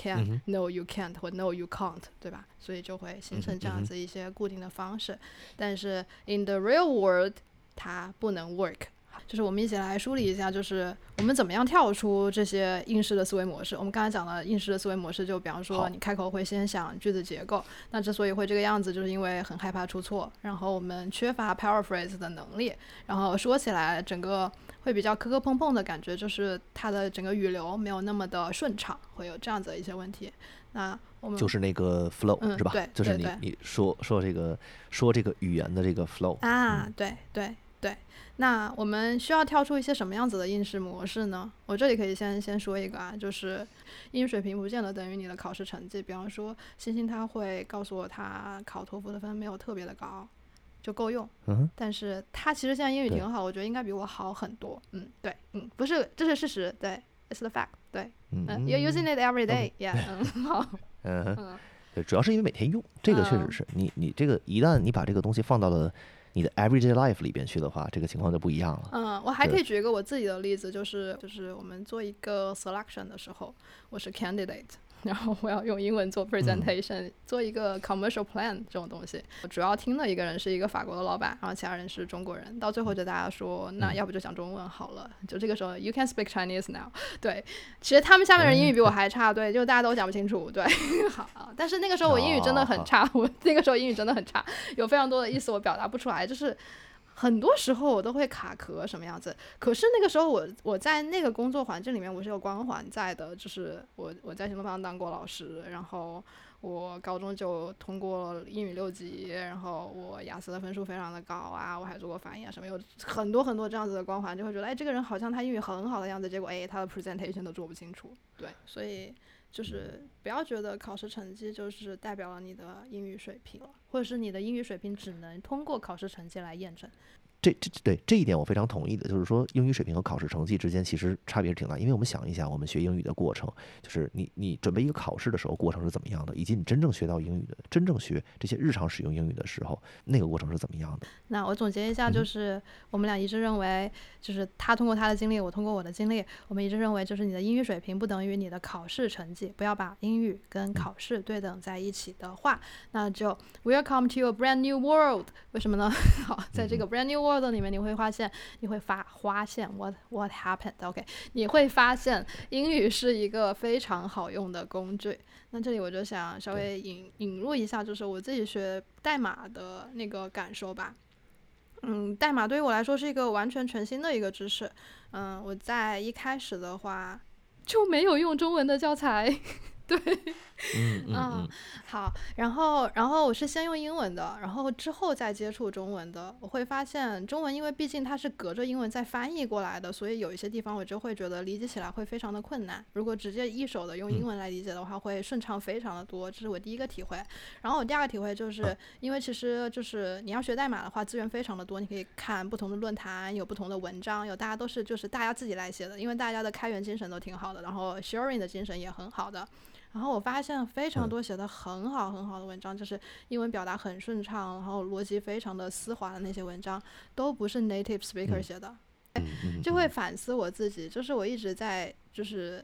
can，no you can't 或 no you can't，对吧？所以就会形成这样子一些固定的方式。但是 in the real world，它不能 work。就是我们一起来梳理一下，就是我们怎么样跳出这些应试的思维模式。我们刚才讲了应试的思维模式，就比方说你开口会先想句子结构，那之所以会这个样子，就是因为很害怕出错，然后我们缺乏 paraphrase 的能力，然后说起来整个会比较磕磕碰碰的感觉，就是它的整个语流没有那么的顺畅，会有这样子的一些问题。那我们就是那个 flow、嗯是吧对？就是你你说说这个说这个语言的这个 flow 啊，对对对，那我们需要跳出一些什么样子的应试模式呢？我这里可以先先说一个啊，就是英语水平不见得等于你的考试成绩。比方说，星星他会告诉我他考托福的分没有特别的高，就够用。嗯但是他其实现在英语挺好，我觉得应该比我好很多。嗯，对，嗯，不是，这是事实，对，it's the fact，对，嗯嗯，you're using it every day，yeah，嗯，好，(laughs) 嗯嗯对，主要是因为每天用，这个确实嗯是你你这个一旦你把这个东西放到了你的 everyday life 里边去的话，这个情况就不一样了。嗯，我还可以举一个我自己的例子，就是就是我们做一个 selection 的时候，我是 candidate，然后我要用英文做 presentation，、做一个 commercial plan 这种东西。我主要听的一个人是一个法国的老板，然后其他人是中国人。到最后就大家说，那嗯要不就讲中文好了。就这个时候，you can speak Chinese now。(laughs) 对，其实他们下面人英语比我还差，对，就大家都讲不清楚。对，(laughs) 好，但是那个时候我英语真的很差，我 (laughs) 那个时候英语真的很差，有非常多的意思我表达不出来，就是。很多时候我都会卡壳什么样子，可是那个时候我我在那个工作环境里面我是有光环在的，就是我我在新东方当过老师，然后我高中就通过英语六级，然后我雅思的分数非常的高啊，我还做过翻译啊什么，有很多很多这样子的光环，就会觉得哎这个人好像他英语很好的样子，结果哎他的 presentation 都做不清楚，对，所以就是不要觉得考试成绩就是代表了你的英语水平，或者是你的英语水平只能通过考试成绩来验证。这这对这一点我非常同意的，就是说英语水平和考试成绩之间其实差别是挺大，因为我们想一想，我们学英语的过程，就是你你准备一个考试的时候过程是怎么样的，以及你真正学到英语的，真正学这些日常使用英语的时候，那个过程是怎么样的？那我总结一下，就嗯是我们俩一致认为，就是他通过他的经历，我通过我的经历，我们一致认为，就是你的英语水平不等于你的考试成绩，不要把英语跟考试对等在一起的话，那就 Welcome to a brand new world。为什么呢？(laughs) 好，在这个 brand new world 里面，你会发现，你会发发现 what what happened？OK，、你会发现英语是一个非常好用的工具。那这里我就想稍微引引入一下，就是我自己学代码的那个感受吧。嗯，代码对于我来说是一个完全全新的一个知识。嗯，我在一开始的话就没有用中文的教材。嗯嗯啊嗯，好，然后然后我是先用英文的，然后之后再接触中文的。我会发现中文，因为毕竟它是隔着英文再翻译过来的，所以有一些地方我就会觉得理解起来会非常的困难。如果直接一手的用英文来理解的话，会顺畅非常的多。这是我第一个体会。然后我第二个体会就是，因为其实就是你要学代码的话，资源非常的多，你可以看不同的论坛，有不同的文章，有大家都是就是大家自己来写的，因为大家的开源精神都挺好的，然后 sharing 的精神也很好的。然后我发现非常嗯。多写的很好很好的文章，就是英文表达很顺畅，然后逻辑非常的丝滑的那些文章，都不是 native speaker 嗯写的，就会嗯。反思我自己，就是我一直在就是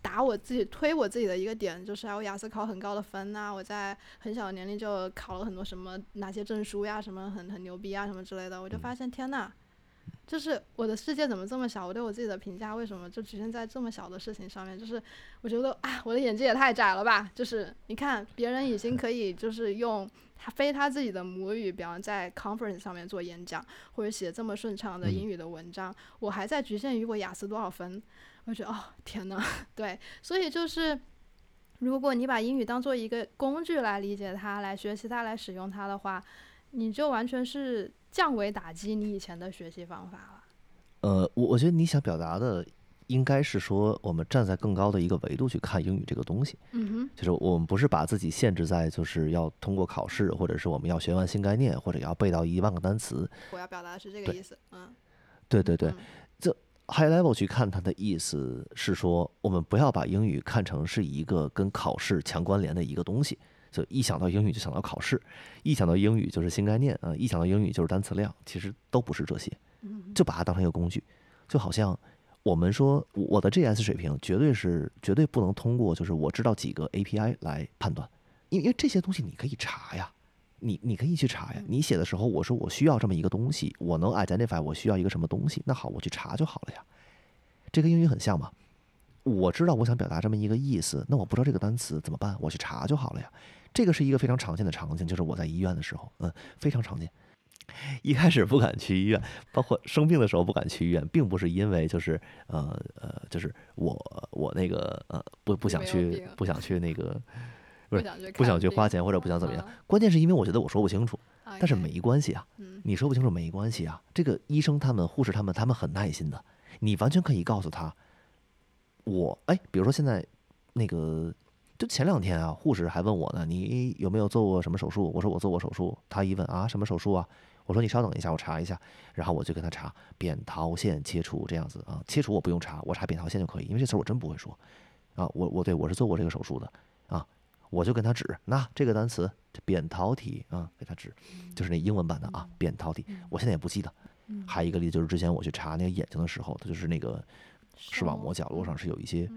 打我自己推我自己的一个点，就是啊我雅思考很高的分呐、我在很小的年龄就考了很多什么哪些证书呀，什么很很牛逼啊什么之类的，我就发现天呐。就是我的世界怎么这么小？我对我自己的评价为什么就局限在这么小的事情上面？就是我觉得啊，我的眼界也太窄了吧！就是你看别人已经可以就是用他非他自己的母语，比方在 conference 上面做演讲，或者写这么顺畅的英语的文章，我还在局限于我雅思多少分，我觉得哦天呐，(laughs) 对，所以就是。如果你把英语当做一个工具来理解它、来学习它、来使用它的话，你就完全是降维打击你以前的学习方法了。呃，我我觉得你想表达的应该是说，我们站在更高的一个维度去看英语这个东西，嗯哼，就是我们不是把自己限制在就是要通过考试，或者是我们要学完新概念，或者要背到一万个单词。我要表达的是这个意思。嗯，对对对嗯，这 high level 去看它的意思是说，我们不要把英语看成是一个跟考试强关联的一个东西。就一想到英语就想到考试，一想到英语就是新概念啊、一想到英语就是单词量，其实都不是这些。嗯就把它当成一个工具，就好像我们说我的 GS 水平绝对是绝对不能通过就是我知道几个 API 来判断，因为因为这些东西你可以查呀，你你可以去查呀。你写的时候我说我需要这么一个东西，我能 identify 我需要一个什么东西，那好，我去查就好了呀。这跟英语很像嘛，我知道我想表达这么一个意思，那我不知道这个单词怎么办？我去查就好了呀。这个是一个非常常见的场景，就是我在医院的时候，嗯，非常常见。一开始不敢去医院，包括生病的时候不敢去医院，并不是因为就是呃呃，就是我我那个呃不不想去不想去那个 (laughs) 不是不想去花钱或者不想怎么样嗯，关键是因为我觉得我说不清楚，但是没关系啊，嗯。你说不清楚没关系啊，这个医生他们、护士他们，他们很耐心的，你完全可以告诉他，我哎，比如说现在那个，就前两天啊，护士还问我呢，你有没有做过什么手术？我说我做过手术。他一问啊，什么手术啊？我说你稍等一下，我查一下。然后我就跟他查扁桃腺切除这样子啊，切除我不用查，我查扁桃腺就可以，因为这词儿我真不会说啊。我我对我是做过这个手术的啊。我就跟他指，那这个单词扁桃体啊，给他指，就是那英文版的啊，扁桃体。我现在也不记得。还有一个例子就是之前我去查那个眼睛的时候，它就是那个视网膜角落上是有一些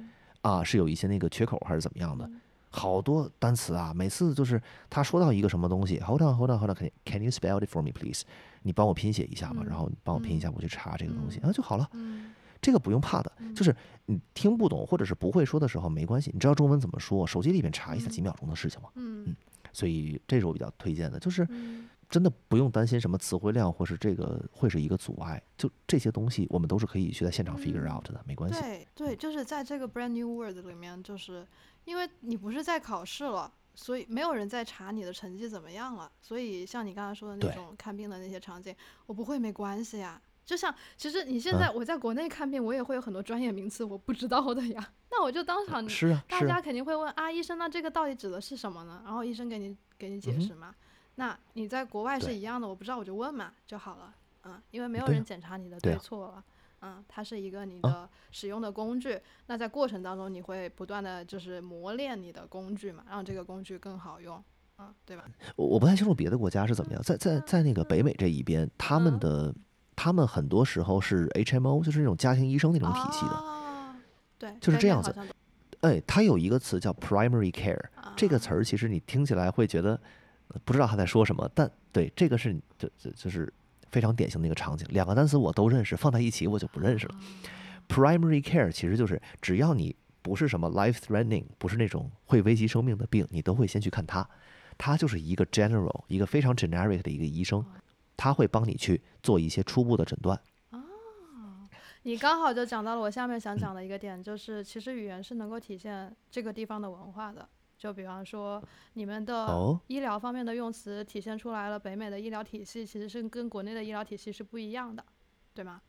啊，是有一些那个缺口还是怎么样的。好多单词啊，每次就是他说到一个什么东西，Hold on，Hold on，Hold on，Can you spell it for me, please？你帮我拼写一下吧，然后帮我拼一下，我去查这个东西啊就好了。这个不用怕的，就是你听不懂或者是不会说的时候没关系，你知道中文怎么说，手机里面查一下几秒钟的事情嘛。嗯嗯，所以这是我比较推荐的，就是真的不用担心什么词汇量或是这个会是一个阻碍，就这些东西我们都是可以去在现场 figure out 的，没关系。对对，就是在这个 brand new word 里面，就是因为你不是在考试了，所以没有人在查你的成绩怎么样了，所以像你刚才说的那种看病的那些场景，我不会没关系呀。就像，其实你现在我在国内看病，我也会有很多专业名词我不知道的呀。那我就当场，是啊，大家肯定会问啊，医生，那这个到底指的是什么呢？然后医生给你给你解释嘛。那你在国外是一样的，我不知道我就问嘛就好了。嗯，因为没有人检查你的对错了。嗯，它是一个你的使用的工具。那在过程当中，你会不断的就是磨练你的工具嘛，让这个工具更好用。嗯，对吧？我我不太清楚别的国家是怎么样，在在在那个北美这一边，他们的。他们很多时候是 HMO，就是那种家庭医生那种体系的，对，就是这样子。哎，它有一个词叫 primary care，这个词儿其实你听起来会觉得不知道他在说什么，但对，这个是就就就是非常典型的一个场景。两个单词我都认识，放在一起我就不认识了。primary care 其实就是只要你不是什么 life threatening，不是那种会危及生命的病，你都会先去看他。他就是一个 general，一个非常 generic 的一个医生。他会帮你去做一些初步的诊断。啊，你刚好就讲到了我下面想讲的一个点，就是其实语言是能够体现这个地方的文化的。就比方说，你们的医疗方面的用词体现出来了，北美的医疗体系其实是跟国内的医疗体系是不一样的，对吗？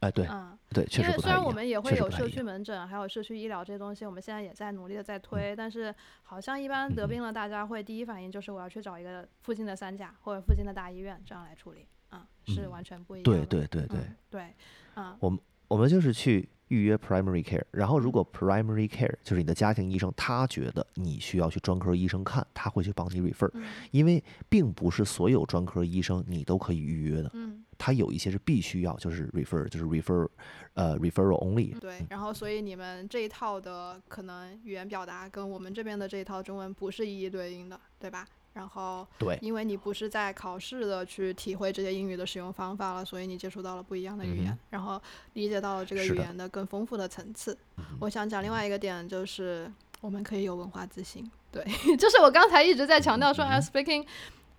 哎，对，嗯，对，确实因为虽然我们也会有社区门诊，还有社区医疗这些东西，我们现在也在努力的在推，但是好像一般得病了，大家会第一反应就是我要去找一个附近的三甲或者附近的大医院这样来处理，嗯，是完全不一样。对对对对对，啊，我们我们就是去。预约 primary care，然后如果 primary care 就是你的家庭医生，他觉得你需要去专科医生看，他会去帮你 refer，因为并不是所有专科医生你都可以预约的，他有一些是必须要就是 refer，就是 refer，呃 referral only。对，然后所以你们这一套的可能语言表达跟我们这边的这一套中文不是一一对应的，对吧？然后，对，因为你不是在考试的去体会这些英语的使用方法了，所以你接触到了不一样的语言，然后理解到了这个语言的更丰富的层次。我想讲另外一个点，就是我们可以有文化自信。对，(laughs) 就是我刚才一直在强调说，I'm speaking，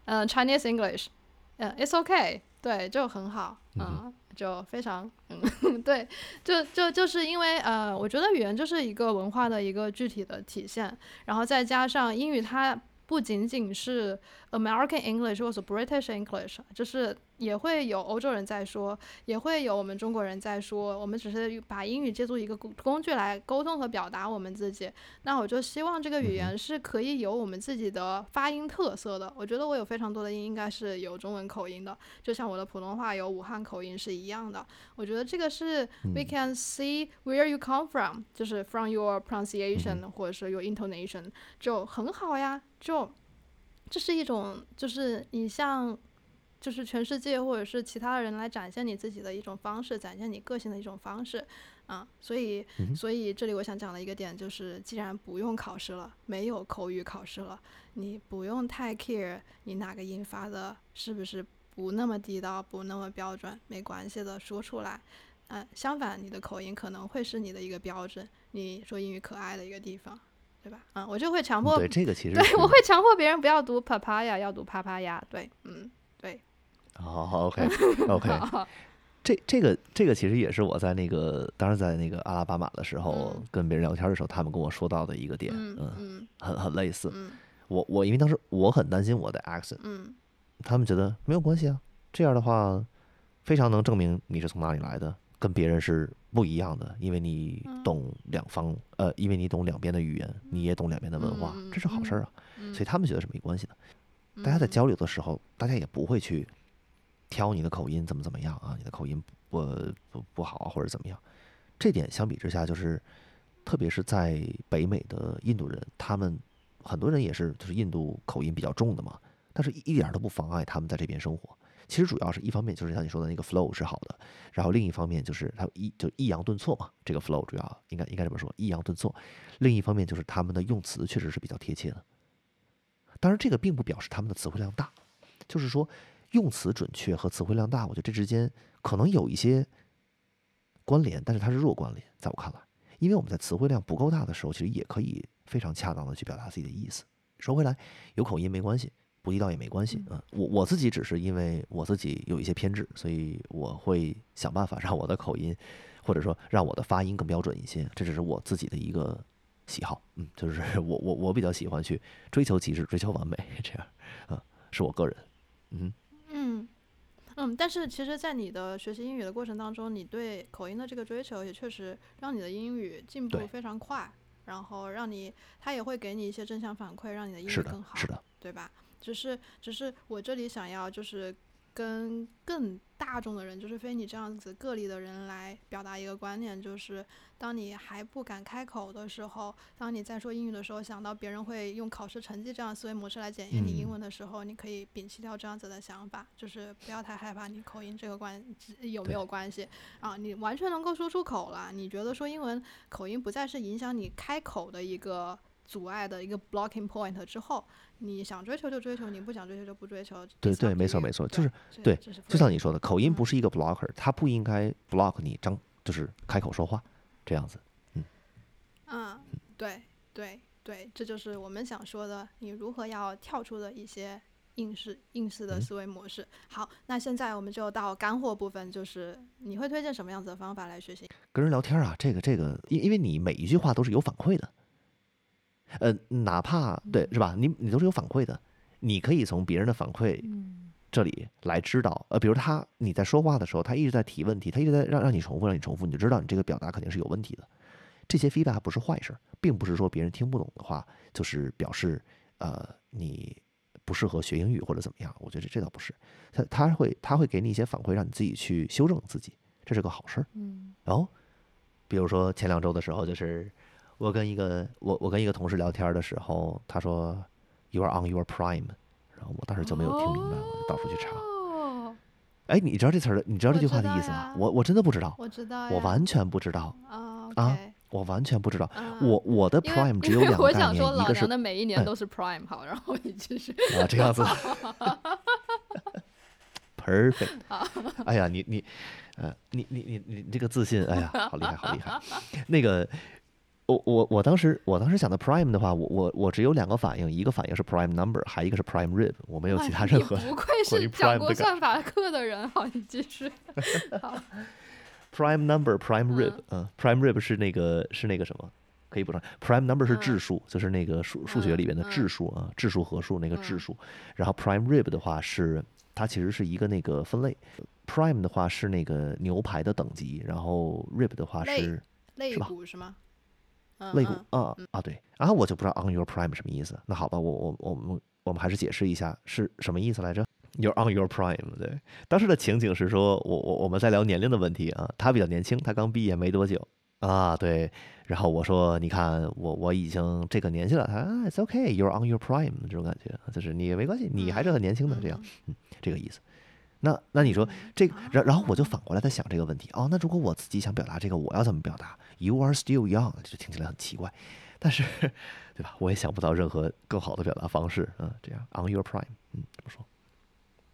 呃，Chinese English，呃，it's okay，对，就很好，嗯，就非常，嗯，(laughs) 对，就就就是因为呃，我觉得语言就是一个文化的一个具体的体现，然后再加上英语它。不仅仅是 American English 或者 British English，就是也会有欧洲人在说，也会有我们中国人在说。我们只是把英语借助一个工工具来沟通和表达我们自己。那我就希望这个语言是可以有我们自己的发音特色的。我觉得我有非常多的音应该是有中文口音的，就像我的普通话有武汉口音是一样的。我觉得这个是 We can see where you come from，就是 from your pronunciation 或者是 your intonation，就很好呀。就，这是一种，就是你向，就是全世界或者是其他的人来展现你自己的一种方式，展现你个性的一种方式，啊，所以，所以这里我想讲的一个点就是，既然不用考试了，没有口语考试了，你不用太 care 你哪个音发的是不是不那么地道，不那么标准，没关系的，说出来，嗯，相反，你的口音可能会是你的一个标准，你说英语可爱的一个地方。对吧？嗯，我就会强迫对这个其实对我会强迫别人不要读 papaya，要读啪啪呀。对，嗯，对。好，OK，OK。(laughs) 这这个这个其实也是我在那个当时在那个阿拉巴马的时候跟别人聊天的时候，他们跟我说到的一个点，嗯，很很类似。我我因为当时我很担心我的 accent，嗯，他们觉得没有关系啊，这样的话非常能证明你是从哪里来的。跟别人是不一样的，因为你懂两方，呃，因为你懂两边的语言，你也懂两边的文化，这是好事儿啊。所以他们觉得是没关系的。大家在交流的时候，大家也不会去挑你的口音怎么怎么样啊，你的口音不不不好或者怎么样。这点相比之下，就是特别是在北美的印度人，他们很多人也是就是印度口音比较重的嘛，但是一一点儿都不妨碍他们在这边生活。其实主要是一方面就是像你说的那个 flow 是好的，然后另一方面就是它抑就抑扬顿挫嘛，这个 flow 主要应该应该这么说，抑扬顿挫。另一方面就是他们的用词确实是比较贴切的。当然，这个并不表示他们的词汇量大，就是说用词准确和词汇量大，我觉得这之间可能有一些关联，但是它是弱关联，在我看来，因为我们在词汇量不够大的时候，其实也可以非常恰当的去表达自己的意思。说回来，有口音没关系。不地道也没关系啊，我我自己只是因为我自己有一些偏执，所以我会想办法 (laughs) 让我的口音，或者说让我的发音更标准一些，这只是我自己的一个喜好，嗯，就是 (laughs) 我我我比较喜欢去追求极致，追求完美，这样啊，是我个人，嗯嗯嗯，但是其实，在你的学习英语的过程当中，你对口音的这个追求也确实让你的英语进步非常快，然后让你他也会给你一些正向反馈，让你的英语更好，是的，对吧？只是，只是我这里想要就是跟更大众的人，就是非你这样子个例的人来表达一个观念，就是当你还不敢开口的时候，当你在说英语的时候，想到别人会用考试成绩这样思维模式来检验你英文的时候，你可以摒弃掉这样子的想法，就是不要太害怕你口音这个关有没有关系啊？你完全能够说出口了，你觉得说英文口音不再是影响你开口的一个。阻碍的一个 blocking point 之后，你想追求就追求，你不想追求就不追求。对对，没错没错，就是对，就像你说的，口音不是一个 blocker，它不应该 block 你张，就是开口说话这样子。嗯，嗯，对对对，这就是我们想说的，你如何要跳出的一些应试应试的思维模式。好，那现在我们就到干货部分，就是你会推荐什么样子的方法来学习？跟人聊天啊，这个这个，因因为你每一句话都是有反馈的。呃，哪怕对是吧？你你都是有反馈的，你可以从别人的反馈这里来知道。呃，比如他你在说话的时候，他一直在提问题，他一直在让让你重复，让你重复，你就知道你这个表达肯定是有问题的。这些 feedback 不是坏事，并不是说别人听不懂的话就是表示呃你不适合学英语或者怎么样。我觉得这倒不是，他他会他会给你一些反馈，让你自己去修正自己，这是个好事儿。嗯，然后比如说前两周的时候就是。我跟一个我我跟一个同事聊天的时候，他说 “You are on your prime”，然后我当时就没有听明白，我就到处去查。哎，你知道这词儿？你知道这句话的意思吗？我我真的不知道。我知道。我完全不知道。啊啊！我完全不知道。我我的 prime 只有两个概念，一个是的每一年都是 prime 好，然后你继续。啊，这样子。(laughs) Perfect。哎呀，你你呃，你你你你这个自信，哎呀，好厉害，好厉害。那个。我我我当时我当时想的 prime 的话，我我我只有两个反应，一个反应是 prime number，还一个是 prime rib，我没有其他任何。不 (laughs) 愧是讲过算法课的人，好，你继续。好。(laughs) prime number，prime rib，嗯，prime rib 是那个是那个什么？可以补充，prime number 是质数，就是那个数数学里面的质数啊，质数合数那个质数。然后 prime rib 的话是它其实是一个那个分类，prime 的话是那个牛排的等级，然后 rib 的话是肋骨是吗？肋骨啊啊对，然后我就不知道 on your prime 什么意思。那好吧，我我我们我们还是解释一下是什么意思来着。You're on your prime，对。当时的情景是说，我我我们在聊年龄的问题啊，他比较年轻，他刚毕业没多久啊，对。然后我说，你看我我已经这个年纪了，他啊 It's okay，you're on your prime 这种感觉，就是你没关系，你还是很年轻的这样，嗯，这个意思。那那你说这个，然然后我就反过来在想这个问题哦，那如果我自己想表达这个，我要怎么表达？You are still young，就听起来很奇怪，但是对吧？我也想不到任何更好的表达方式，嗯，这样 on your prime，嗯，怎么说？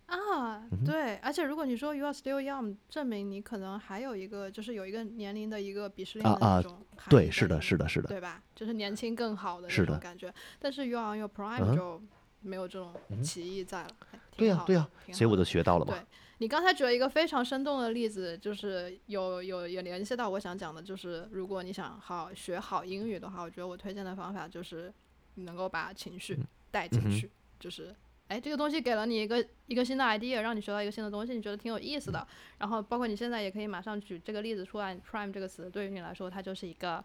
啊，对，而且如果你说 you are still young，证明你可能还有一个就是有一个年龄的一个鄙视链的那种，对，是的，是的，是的，对吧？就是年轻更好的那种感觉，但是 you are on your prime 就。没有这种歧义在了，对呀对呀，所以我就学到了嘛。对你刚才举了一个非常生动的例子，就是有有有联系到我想讲的，就是如果你想好学好英语的话，我觉得我推荐的方法就是你能够把情绪带进去，就是哎这个东西给了你一个一个新的 idea，让你学到一个新的东西，你觉得挺有意思的。然后包括你现在也可以马上举这个例子出来，prime 这个词对于你来说它就是一个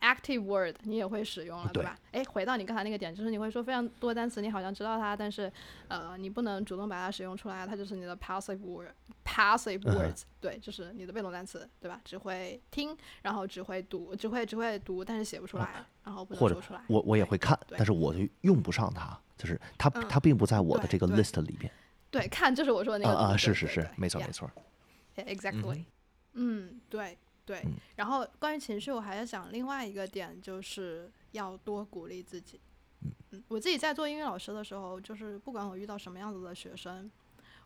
active word 你也会使用了，对吧？哎，回到你刚才那个点，就是你会说非常多单词，你好像知道它，但是呃，你不能主动把它使用出来，它就是你的 passive word，passive 嗯哼 words，、对，就是你的被动单词，对吧？只会听，然后只会读，只会只会读，但是写不出来，然后不能或者说出来。我我也会看，但是我就用不上它，就是它嗯它并不在我的这个 list 里边。对，看就是我说的那啊啊，个读对是是是没错 yeah 没错。Yeah, exactly。嗯，对对。嗯然后关于情绪，我还要讲另外一个点，就是要多鼓励自己。嗯，我自己在做英语老师的时候，就是不管我遇到什么样子的学生，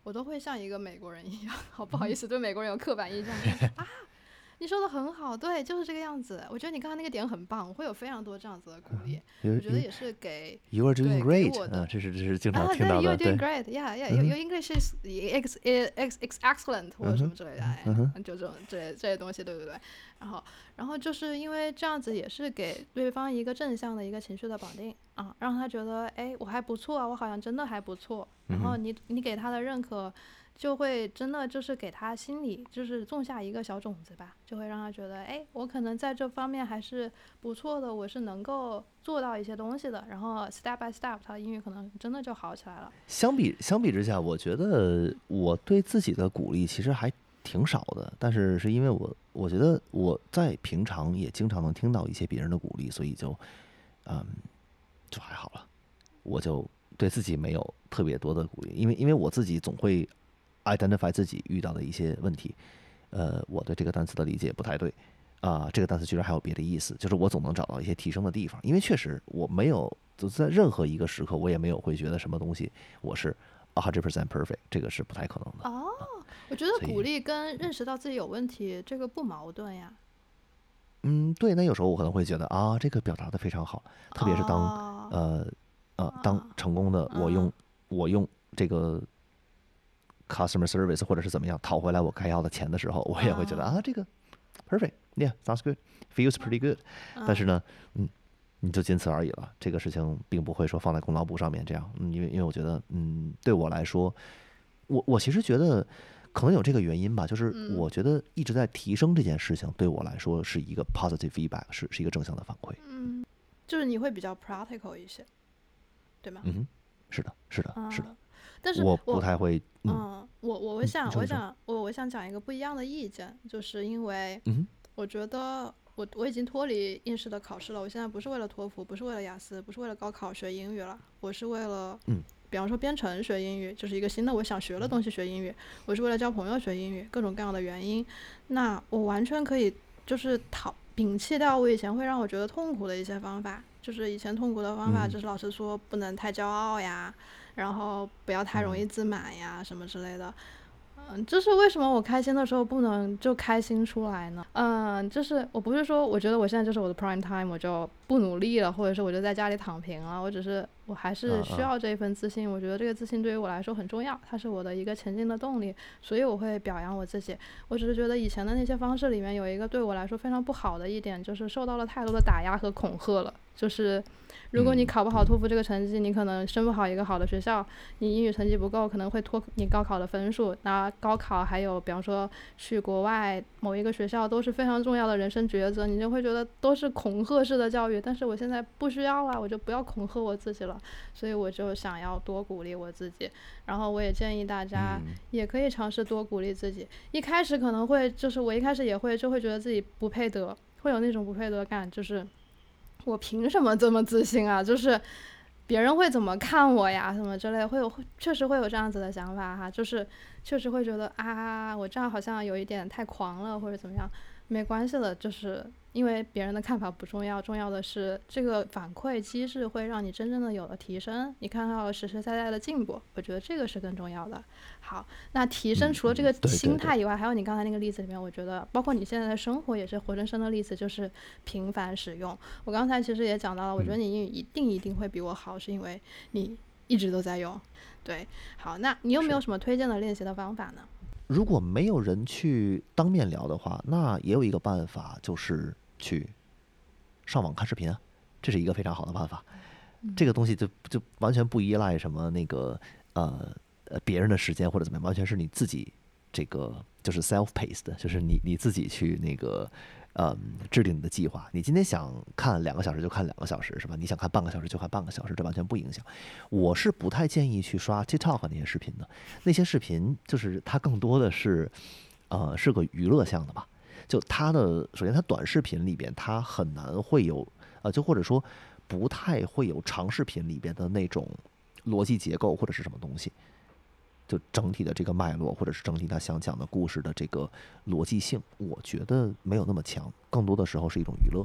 我都会像一个美国人一样，(laughs) 好不好意思，对美国人有刻板印象 (laughs) 啊。你说的很好，对，就是这个样子。我觉得你刚刚那个点很棒，我会有非常多这样子的鼓励。You 我觉得也是给 you are 对 doing great，这是这是经常听到的，对 doing，great. Yeah, yeah. Your, your English is ex ex ex excellent 或者什么之类的，哎，就这种这些这些东西，对不对？然后，然后就是因为这样子也是给对方一个正向的一个情绪的绑定啊，让他觉得，哎，我还不错啊，我好像真的还不错。然后你你给他的认可，就会真的就是给他心里就是种下一个小种子吧，就会让他觉得，哎，我可能在这方面还是不错的，我是能够做到一些东西的。然后 step by step，他的英语可能真的就好起来了。相比相比之下，我觉得我对自己的鼓励其实还挺少的，但是是因为我我觉得我在平常也经常能听到一些别人的鼓励，所以就嗯就还好了，我就对自己没有特别多的鼓励，因为因为我自己总会 identify 自己遇到的一些问题，呃，我对这个单词的理解不太对。啊，这个单词居然还有别的意思，就是我总能找到一些提升的地方，因为确实我没有就在任何一个时刻，我也没有会觉得什么东西我是 a hundred percent perfect，这个是不太可能的。哦，我觉得鼓励跟认识到自己有问题这个不矛盾呀。嗯，对，那有时候我可能会觉得啊，这个表达的非常好，特别是当、哦呃呃当啊成功的我用、嗯我用这个 customer service 或者是怎么样讨回来我该要的钱的时候，我也会觉得啊啊，这个 perfect，yeah，sounds good，feels pretty good，、但是呢，嗯，你就仅此而已了。这个事情并不会说放在功劳簿上面这样，嗯，因为因为我觉得，嗯，对我来说，我我其实觉得可能有这个原因吧，就是嗯我觉得一直在提升这件事情，对我来说是一个 positive feedback，是是一个正向的反馈。嗯，就是你会比较 practical 一些，对吗？嗯，是的，是的，是的，啊但是我不太会，嗯嗯，我我会嗯想，我想我我想讲一个不一样的意见，就是因为嗯我觉得我我已经脱离应试的考试了，我现在不是为了托福，不是为了雅思，不是为了高考学英语了，我是为了嗯，比方说编程学英语，就是一个新的我想学的东西学英语，我是为了交朋友学英语，各种各样的原因，那我完全可以就是逃摒弃掉我以前会让我觉得痛苦的一些方法，就是以前痛苦的方法嗯。就是老师说不能太骄傲呀，然后不要太容嗯易自满呀，什么之类的。嗯，这是为什么我开心的时候不能就开心出来呢？嗯，就是我不是说我觉得我现在就是我的 prime time，我就不努力了，或者是我就在家里躺平了，我只是我还是需要这一份自信。我觉得这个自信对于我来说很重要，它是我的一个前进的动力，所以我会表扬我自己。我只是觉得以前的那些方式里面有一个对我来说非常不好的一点，就是受到了太多的打压和恐吓了，就是。如果你嗯考不好托福这个成绩，你可能升不好一个好的学校，你英语成绩不够，可能会拖你高考的分数。那高考还有，比方说去国外某一个学校，都是非常重要的人生抉择，你就会觉得都是恐吓式的教育。但是我现在不需要了，我就不要恐吓我自己了，所以我就想要多鼓励我自己。然后我也建议大家嗯也可以尝试多鼓励自己。一开始可能会就是我一开始也会就会觉得自己不配得，会有那种不配得感，就是我凭什么这么自信啊？就是别人会怎么看我呀？什么之类，会有确实会有这样子的想法哈，就是确实会觉得啊，我这样好像有一点太狂了，或者怎么样。没关系的，就是因为别人的看法不重要，重要的是这个反馈机制会让你真正的有了提升，你看到了实实在在的进步，我觉得这个是更重要的。好，那提升嗯除了这个嗯对对对心态以外，还有你刚才那个例子里面，我觉得包括你现在的生活也是活生生的例子，就是频繁使用。我刚才其实也讲到了，我觉得嗯你英语一定一定会比我好，是因为你一直都在用。对，好，那你有没有什么推荐的练习的方法呢？如果没有人去当面聊的话，那也有一个办法，就是去上网看视频啊，这是一个非常好的办法。这个东西就就完全不依赖什么那个呃呃别人的时间或者怎么样，完全是你自己这个就是 self paced 的，就是你你自己去那个嗯，制定你的计划。你今天想看两个小时就看两个小时，是吧？你想看半个小时就看半个小时，这完全不影响。我是不太建议去刷 TikTok 那些视频的，那些视频就是它更多的是，呃，是个娱乐向的吧。就它的，首先它短视频里边它很难会有，呃，就或者说不太会有长视频里边的那种逻辑结构或者是什么东西。就整体的这个脉络，或者是整体他想讲的故事的这个逻辑性，我觉得没有那么强，更多的时候是一种娱乐，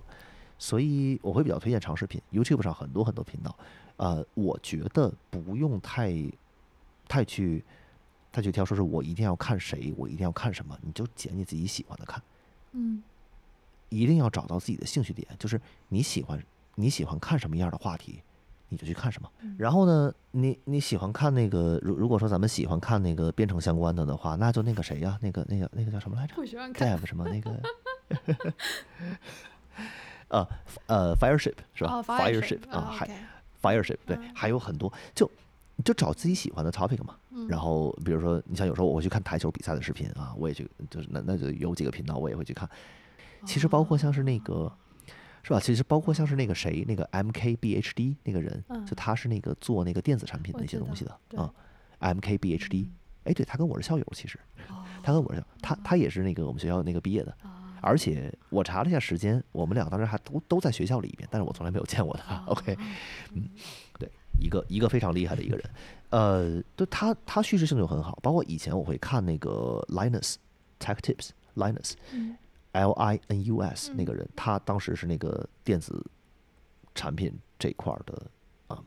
所以我会比较推荐长视频。YouTube 上很多很多频道，呃，我觉得不用太太去太去挑，说是我一定要看谁，我一定要看什么，你就捡你自己喜欢的看，嗯，一定要找到自己的兴趣点，就是你喜欢你喜欢看什么样的话题。你就去看什么，然后呢？你你喜欢看那个？如如果说咱们喜欢看那个编程相关的的话，那就那个谁呀？那个那个那个叫什么来着？不喜欢看什么那个？(laughs) (laughs) 呃呃，Fireship 是吧？Fireship 啊，还 Fireship 对，还有很多，就就找自己喜欢的 topic 嘛。然后比如说，你像有时候我会去看台球比赛的视频啊，我也去，就是那那就有几个频道我也会去看。其实包括像是那个。是吧？其实包括像是那个谁，那个 MKBHD 那个人，就他是那个做那个电子产品那些东西的啊。MKBHD，哎，对他跟我是校友，其实他跟我是他他也是那个我们学校那个毕业的，而且我查了一下时间，我们俩当时还都都在学校里边，但是我从来没有见过他。OK，嗯，对，一个一个非常厉害的一个人，呃，对他他叙事性就很好，包括以前我会看那个 Linus Tech Tips，Linus。L I N U S 那个人，他当时是那个电子产品这块的啊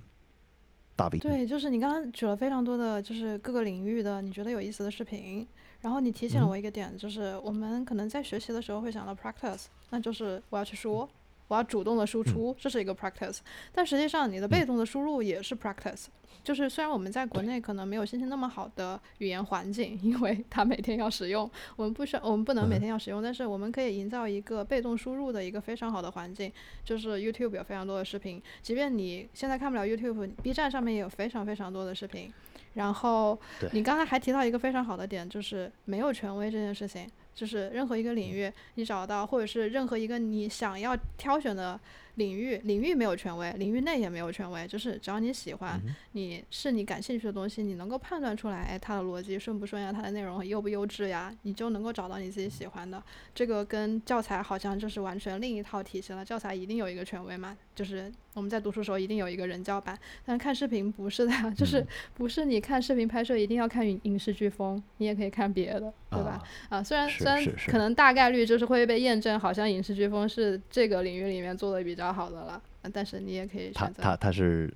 大 V。对，就是你刚刚举了非常多的就是各个领域的你觉得有意思的视频，然后你提醒了我一个点，就是我们可能在学习的时候会想到 practice，那就是我要去说。我要主动的输出，这是一个 practice，但实际上你的被动的输入也是 practice。就是虽然我们在国内可能没有心情那么好的语言环境，因为它每天要使用，我们不需要，我们不能每天要使用，但是我们可以营造一个被动输入的一个非常好的环境。就是 YouTube 有非常多的视频，即便你现在看不了 YouTube，B 站上面也有非常非常多的视频。然后你刚才还提到一个非常好的点，就是没有权威这件事情。就是任何一个领域，你找到，或者是任何一个你想要挑选的。领域领域没有权威，领域内也没有权威，就是只要你喜欢，你是你感兴趣的东西，你能够判断出来，哎，它的逻辑顺不顺呀，它的内容优不优质呀，你就能够找到你自己喜欢的。这个跟教材好像就是完全另一套体系了。教材一定有一个权威嘛，就是我们在读书时候一定有一个人教版，但看视频不是的，就是不是你看视频拍摄一定要看影影视飓风，你也可以看别的，对吧？啊，虽然虽然可能大概率就是会被验证，好像影视飓风是这个领域里面做的比较。好的了，但是你也可以他他他是，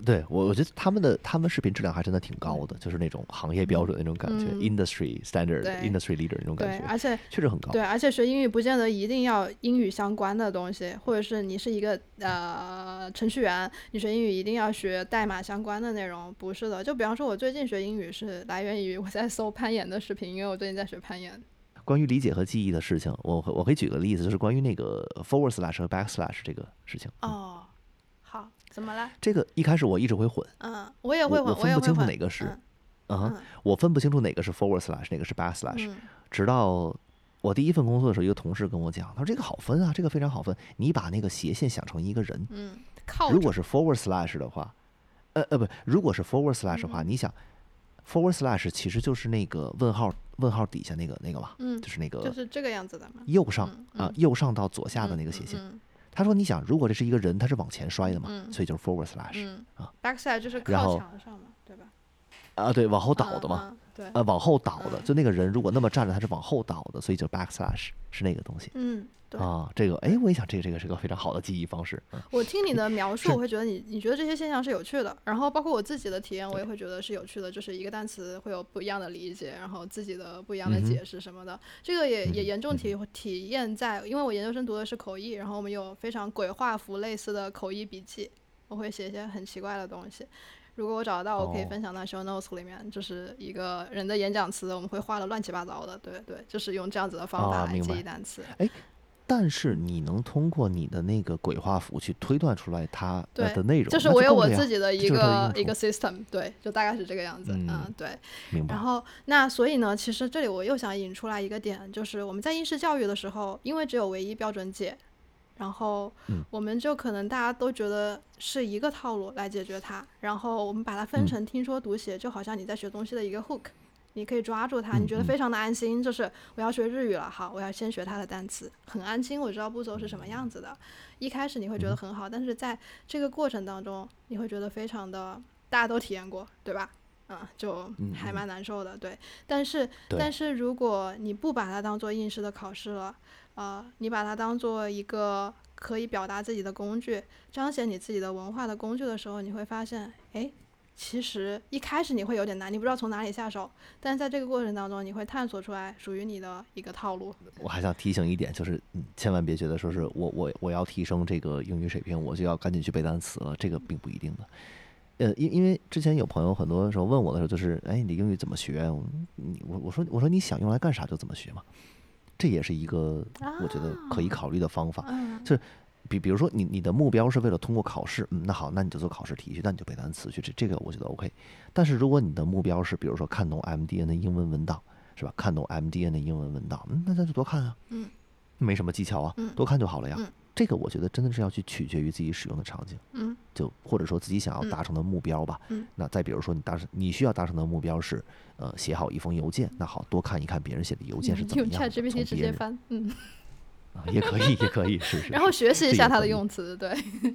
对我我觉得他们的他们视频质量还真的挺高的，就是那种行业标准那种感觉，industry standard，industry leader 那种感觉，而且确实很高。对，而且学英语不见得一定要英语相关的东西，或者是你是一个呃程序员，你学英语一定要学代码相关的内容，不是的。就比方说，我最近学英语是来源于我在搜攀岩的视频，因为我最近在学攀岩。关于理解和记忆的事情，我我可以举个例子，就是关于那个 forward slash 和 back slash 这个事情。哦，好，怎么了？这个一开始我一直会混。嗯，我也会混，我分不清楚哪个是。嗯，我分不清楚哪个是 forward slash，哪个是 back slash。直到我第一份工作的时候，一个同事跟我讲，他说这个好分啊，这个非常好分。你把那个斜线想成一个人。嗯，靠。如果是 forward slash 的话，呃呃不，如果是 forward slash 的话，你想。forward slash 其实就是那个问号问号底下那个那个嘛，嗯，就是那个就是这个样子的嘛，右上啊右上到左下的那个斜线。他说你想，如果这是一个人，他是往前摔的嘛，所以就是 forward slash 啊，back slash 就是靠墙上嘛？啊，对，往后倒的嘛，对，呃，往后倒的，就那个人如果那么站着，他是往后倒的，所以就 back slash 是那个东西，嗯。啊，这个哎，我也想，这个这个是个非常好的记忆方式。我听你的描述，我会觉得你你觉得这些现象是有趣的。然后包括我自己的体验，我也会觉得是有趣的。就是一个单词会有不一样的理解，然后自己的不一样的解释什么的。这个也也严重体体验在，因为我研究生读的是口译，然后我们有非常鬼画符类似的口译笔记，我会写一些很奇怪的东西。如果我找得到，我可以分享到 show notes 里面。就是一个人的演讲词，我们会画的乱七八糟的。对对，就是用这样子的方法来记忆单词。哎。但是你能通过你的那个鬼画符去推断出来它的内容，就是我有我自己的一个一个 system，对，就大概是这个样子，嗯嗯，对。明白然？后，那所以呢，其实这里我又想引出来一个点，就是我们在应试教育的时候，因为只有唯一标准解，然后嗯我们就可能大家都觉得是一个套路来解决它，然后我们把它分嗯成听说读写，就好像你在学东西的一个 hook。你可以抓住它，你觉得非常的安心，就是我要学日语了，好，我要先学它的单词，很安心，我知道步骤是什么样子的。一开始你会觉得嗯很好，但是在这个过程当中，你会觉得非常的，大家都体验过，对吧？嗯，就还蛮难受的，对。但是，但是如果你不把它当做应试的考试了，呃，你把它当做一个可以表达自己的工具，彰显你自己的文化的工具的时候，你会发现，哎，其实一开始你会有点难，你不知道从哪里下手，但是在这个过程当中，你会探索出来属于你的一个套路。我还想提醒一点，就是你千万别觉得说是我我我要提升这个英语水平，我就要赶紧去背单词了，这个并不一定的。呃，因因为之前有朋友很多时候问我的时候，就是哎，你的英语怎么学？我我说我说你想用来干啥就怎么学嘛，这也是一个我觉得可以考虑的方法。嗯，比比如说你你的目标是为了通过考试，嗯，那好，那你就做考试题去，那你就背单词去，这这个我觉得 OK。但是如果你的目标是比如说看懂 MDN 的英文文档，是吧？看懂 MDN 的英文文档，嗯，那咱就多看啊，嗯，没什么技巧啊，嗯多看就好了呀。嗯这个我觉得真的是要去取决于自己使用的场景，嗯就或者说自己想要嗯达成的目标吧。嗯那再比如说你达成你需要达成的目标是，呃，写好一封邮件，那好多看一看别人写的邮件是怎么样的，ChatGPT 直接翻，嗯，(laughs) 啊也可以也可以是是。然后学习一下它的用词，对。(laughs)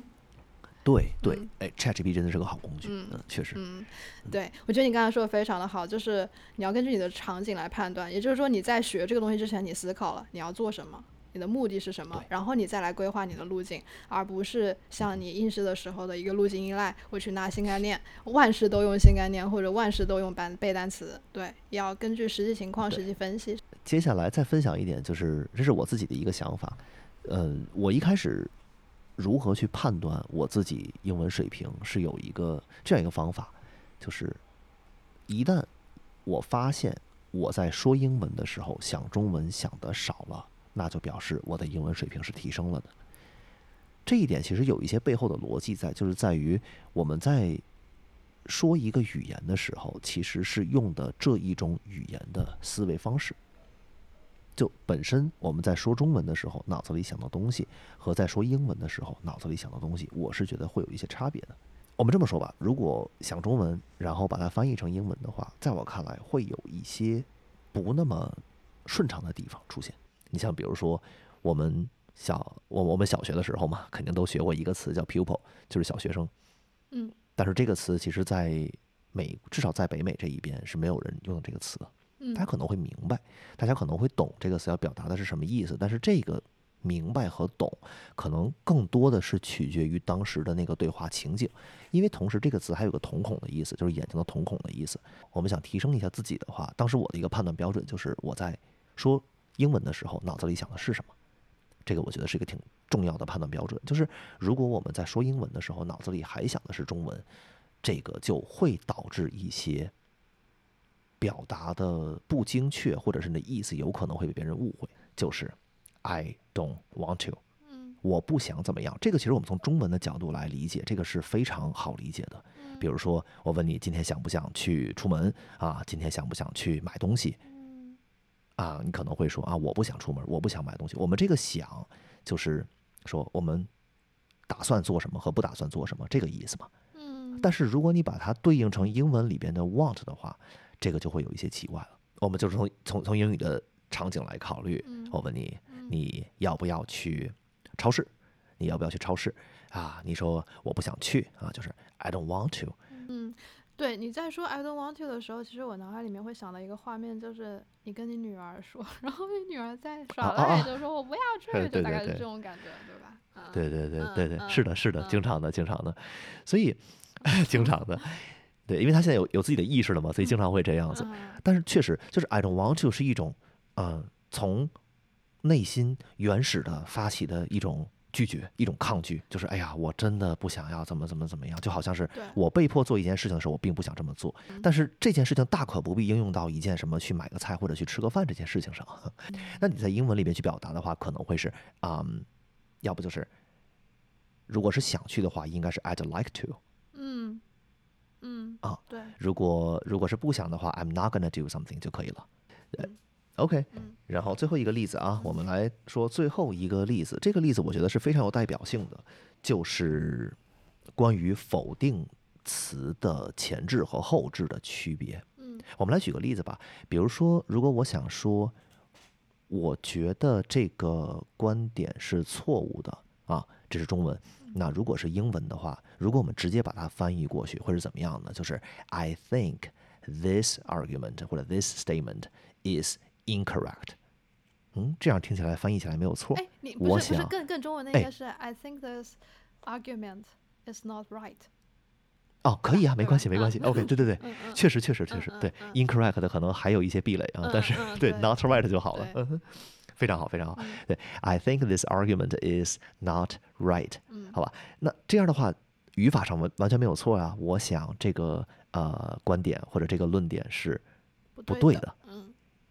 对对嗯，哎，ChatGPT 真的是个好工具，嗯嗯，确实，嗯，对，我觉得你刚才说的非常的好，就是你要根据你的场景来判断，也就是说你在学这个东西之前，你思考了你要做什么，你的目的是什么，然后你再来规划你的路径，而不是像你应试的时候的一个路径依赖，我去拿新概念，万事都用新概念或者万事都用单背单词，对，要根据实际情况实际分析。接下来再分享一点，就是这是我自己的一个想法。嗯，我一开始如何去判断我自己英文水平，是有一个这样一个方法，就是一旦我发现我在说英文的时候想中文想的少了，那就表示我的英文水平是提升了的。这一点其实有一些背后的逻辑在，就是在于我们在说一个语言的时候，其实是用的这一种语言的思维方式。就本身我们在说中文的时候，脑子里想到东西和在说英文的时候脑子里想到东西，我是觉得会有一些差别的。我们这么说吧，如果想中文，然后把它翻译成英文的话，在我看来会有一些不那么顺畅的地方出现。你像比如说，我们小我我们小学的时候嘛，肯定都学过一个词叫 pupil，就是小学生。嗯，但是这个词其实在美，至少在北美这一边是没有人用的这个词的。嗯大家可能会明白，大家可能会懂这个词要表达的是什么意思，但是这个明白和懂，可能更多的是取决于当时的那个对话情景，因为同时这个词还有个瞳孔的意思，就是眼睛的瞳孔的意思。我们想提升一下自己的话，当时我的一个判断标准就是我在说英文的时候，脑子里想的是什么。这个我觉得是一个挺重要的判断标准，就是如果我们在说英文的时候，脑子里还想的是中文，这个就会导致一些表达的不精确，或者是你的意思有可能会被别人误会。就是 I don't want to，嗯我不想怎么样。这个其实我们从中文的角度来理解，这个是非常好理解的。比如说，我问你今天想不想去出门啊？今天想不想去买东西？嗯啊，你可能会说啊，我不想出门，我不想买东西。我们这个想就是说我们打算做什么和不打算做什么这个意思嘛。嗯但是如果你把它对应成英文里边的 want 的话，这个就会有一些奇怪了。我们就是从从从英语的场景来考虑，嗯我问你，你要不要去超市？你要不要去超市啊？你说我不想去啊，就是 I don't want to。嗯，对，你在说 I don't want to 的时候，其实我脑海里面会想到一个画面，就是你跟你女儿说，(laughs) 然后你女儿在耍赖，啊就说我不要去，大概是对这种感觉，对吧？嗯对对对嗯对对，嗯是的，是的，经嗯常的，经常的，所以 (laughs) 经常的，对，因为他现在有有自己的意识了嘛，所以经常会这样子。嗯但是确实，就是 I don't want to 是一种，呃，从内心原始的发起的一种拒绝，一种抗拒，就是哎呀，我真的不想要怎么怎么怎么样，就好像是我被迫做一件事情的时候，我并不想这么做，但是这件事情大可不必应用到一件什么去买个菜或者去吃个饭这件事情上。那你在英文里面去表达的话，可能会是嗯，要不就是如果是想去的话，应该是 I'd like to。嗯嗯啊，对，如果如果是不想的话，I'm not gonna do something 就可以了。对，OK。嗯然后最后一个例子啊，我们来说最后一个例子。这个例子我觉得是非常有代表性的，就是关于否定词的前置和后置的区别。嗯我们来举个例子吧，比如说，如果我想说，我觉得这个观点是错误的啊，这是中文。那如果是英文的话，如果我们直接把它翻译过去，会是怎么样呢？就是 I think this argument 或者 this statement is incorrect。嗯，这样听起来翻译起来没有错。哎，你我不是不是想更更中文的哎应该是 I think this argument is not right。哦，可以啊，没关系，没关系。嗯 OK，对对对，确实，确实，确实，对，incorrect 的可能还有一些壁垒啊，嗯但是对 not right 就好了。嗯，(laughs) 非常好，非常好。嗯对，I think this argument is not right。嗯好吧，那这样的话，语法上完完全没有错啊。我想这个呃观点或者这个论点是不对的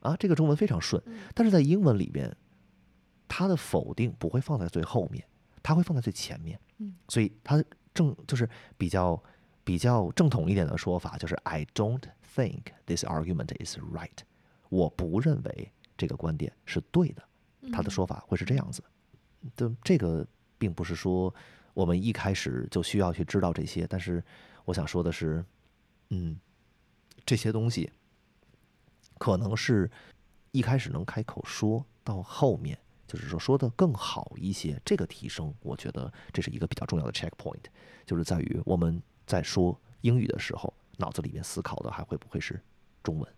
啊，这个中文非常顺。嗯但是在英文里边，它的否定不会放在最后面，它会放在最前面。嗯，所以它正就是比较比较正统一点的说法，就是 I don't think this argument is right。我不认为这个观点是对的。他的嗯说法会是这样子。的这个并不是说我们一开始就需要去知道这些，但是我想说的是，嗯，这些东西可能是一开始能开口说到后面，就是说说的更好一些。这个提升，我觉得这是一个比较重要的 checkpoint，就是在于我们在说英语的时候，脑子里面思考的还会不会是中文？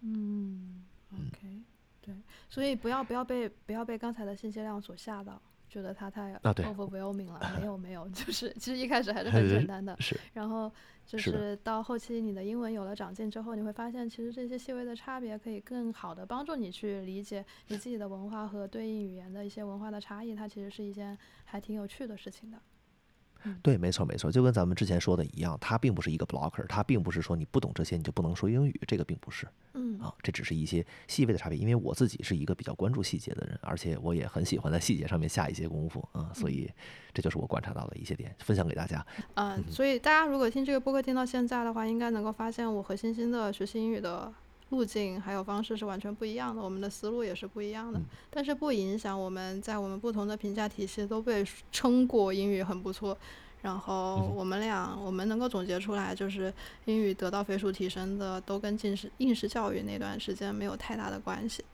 嗯，OK，对，所以不要不要被不要被刚才的信息量所吓到，觉得它太 overwhelming 了。没有没有，(laughs) 就是其实一开始还是很简单的，是然后就是到后期你的英文有了长进之后，你会发现其实这些细微的差别可以更好的帮助你去理解你自己的文化和对应语言的一些文化的差异，它其实是一件还挺有趣的事情的。对，没错没错，就跟咱们之前说的一样，它并不是一个 blocker，它并不是说你不懂这些你就不能说英语，这个并不是嗯啊，这只是一些细微的差别。因为我自己是一个比较关注细节的人，而且我也很喜欢在细节上面下一些功夫啊，所以这就是我观察到的一些点，分享给大家。嗯，所以大家如果听这个播客听到现在的话，应该能够发现我和欣欣的学习英语的路径还有方式是完全不一样的，我们的思路也是不一样的。嗯但是不影响我们在我们不同的评价体系都被称过英语很不错。然后嗯我们俩，我们能够总结出来，就是英语得到飞速提升的，都跟应试应试教育那段时间没有太大的关系。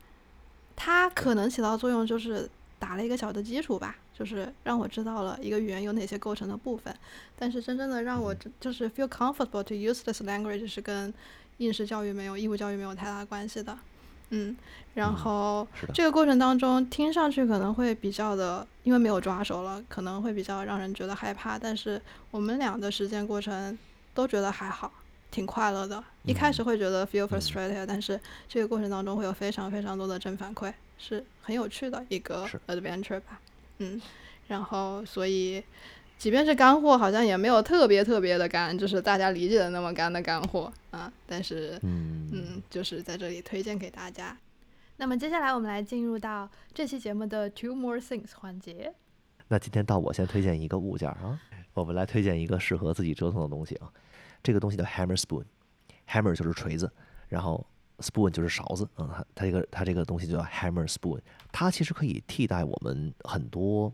它可能起到作用就是打了一个小的基础吧，就是让我知道了一个语言有哪些构成的部分。但是真正的让我就是 feel comfortable to use this language 是跟应试教育没有、义务教育没有太大关系的。嗯，然嗯后这个过程当中听上去可能会比较的，因为没有抓手了，可能会比较让人觉得害怕。但是我们俩的实践过程都觉得还好，挺快乐的。一开始会觉得 feel frustrated，、但是这个过程当中会有非常非常多的正反馈，是很有趣的一个 adventure 吧。嗯，然后所以。即便是干货，好像也没有特别特别的干，就是大家理解的那么干的干货啊。但是，嗯嗯，就是在这里推荐给大家。那么接下来我们来进入到这期节目的 Two More Things 环节。那今天到我先推荐一个物件儿啊，我们来推荐一个适合自己折腾的东西啊。这个东西叫 hammer spoon，hammer 就是锤子，然后 spoon 就是勺子，嗯，它它这个它这个东西就叫 hammer spoon，它其实可以替代我们很多。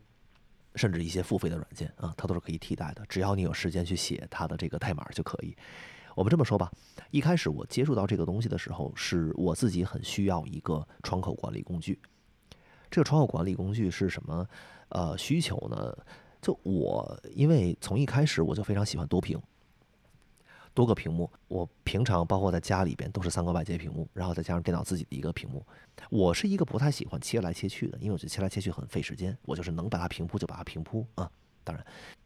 甚至一些付费的软件啊，它都是可以替代的，只要你有时间去写它的这个代码就可以。我们这么说吧，一开始我接触到这个东西的时候，是我自己很需要一个窗口管理工具。这个窗口管理工具是什么？呃，需求呢？就我因为从一开始我就非常喜欢多屏，多个屏幕。我平常包括在家里边都是三个外接屏幕，然后再加上电脑自己的一个屏幕。我是一个不太喜欢切来切去的，因为我觉得切来切去很费时间。我就是能把它平铺就把它平铺啊。当然，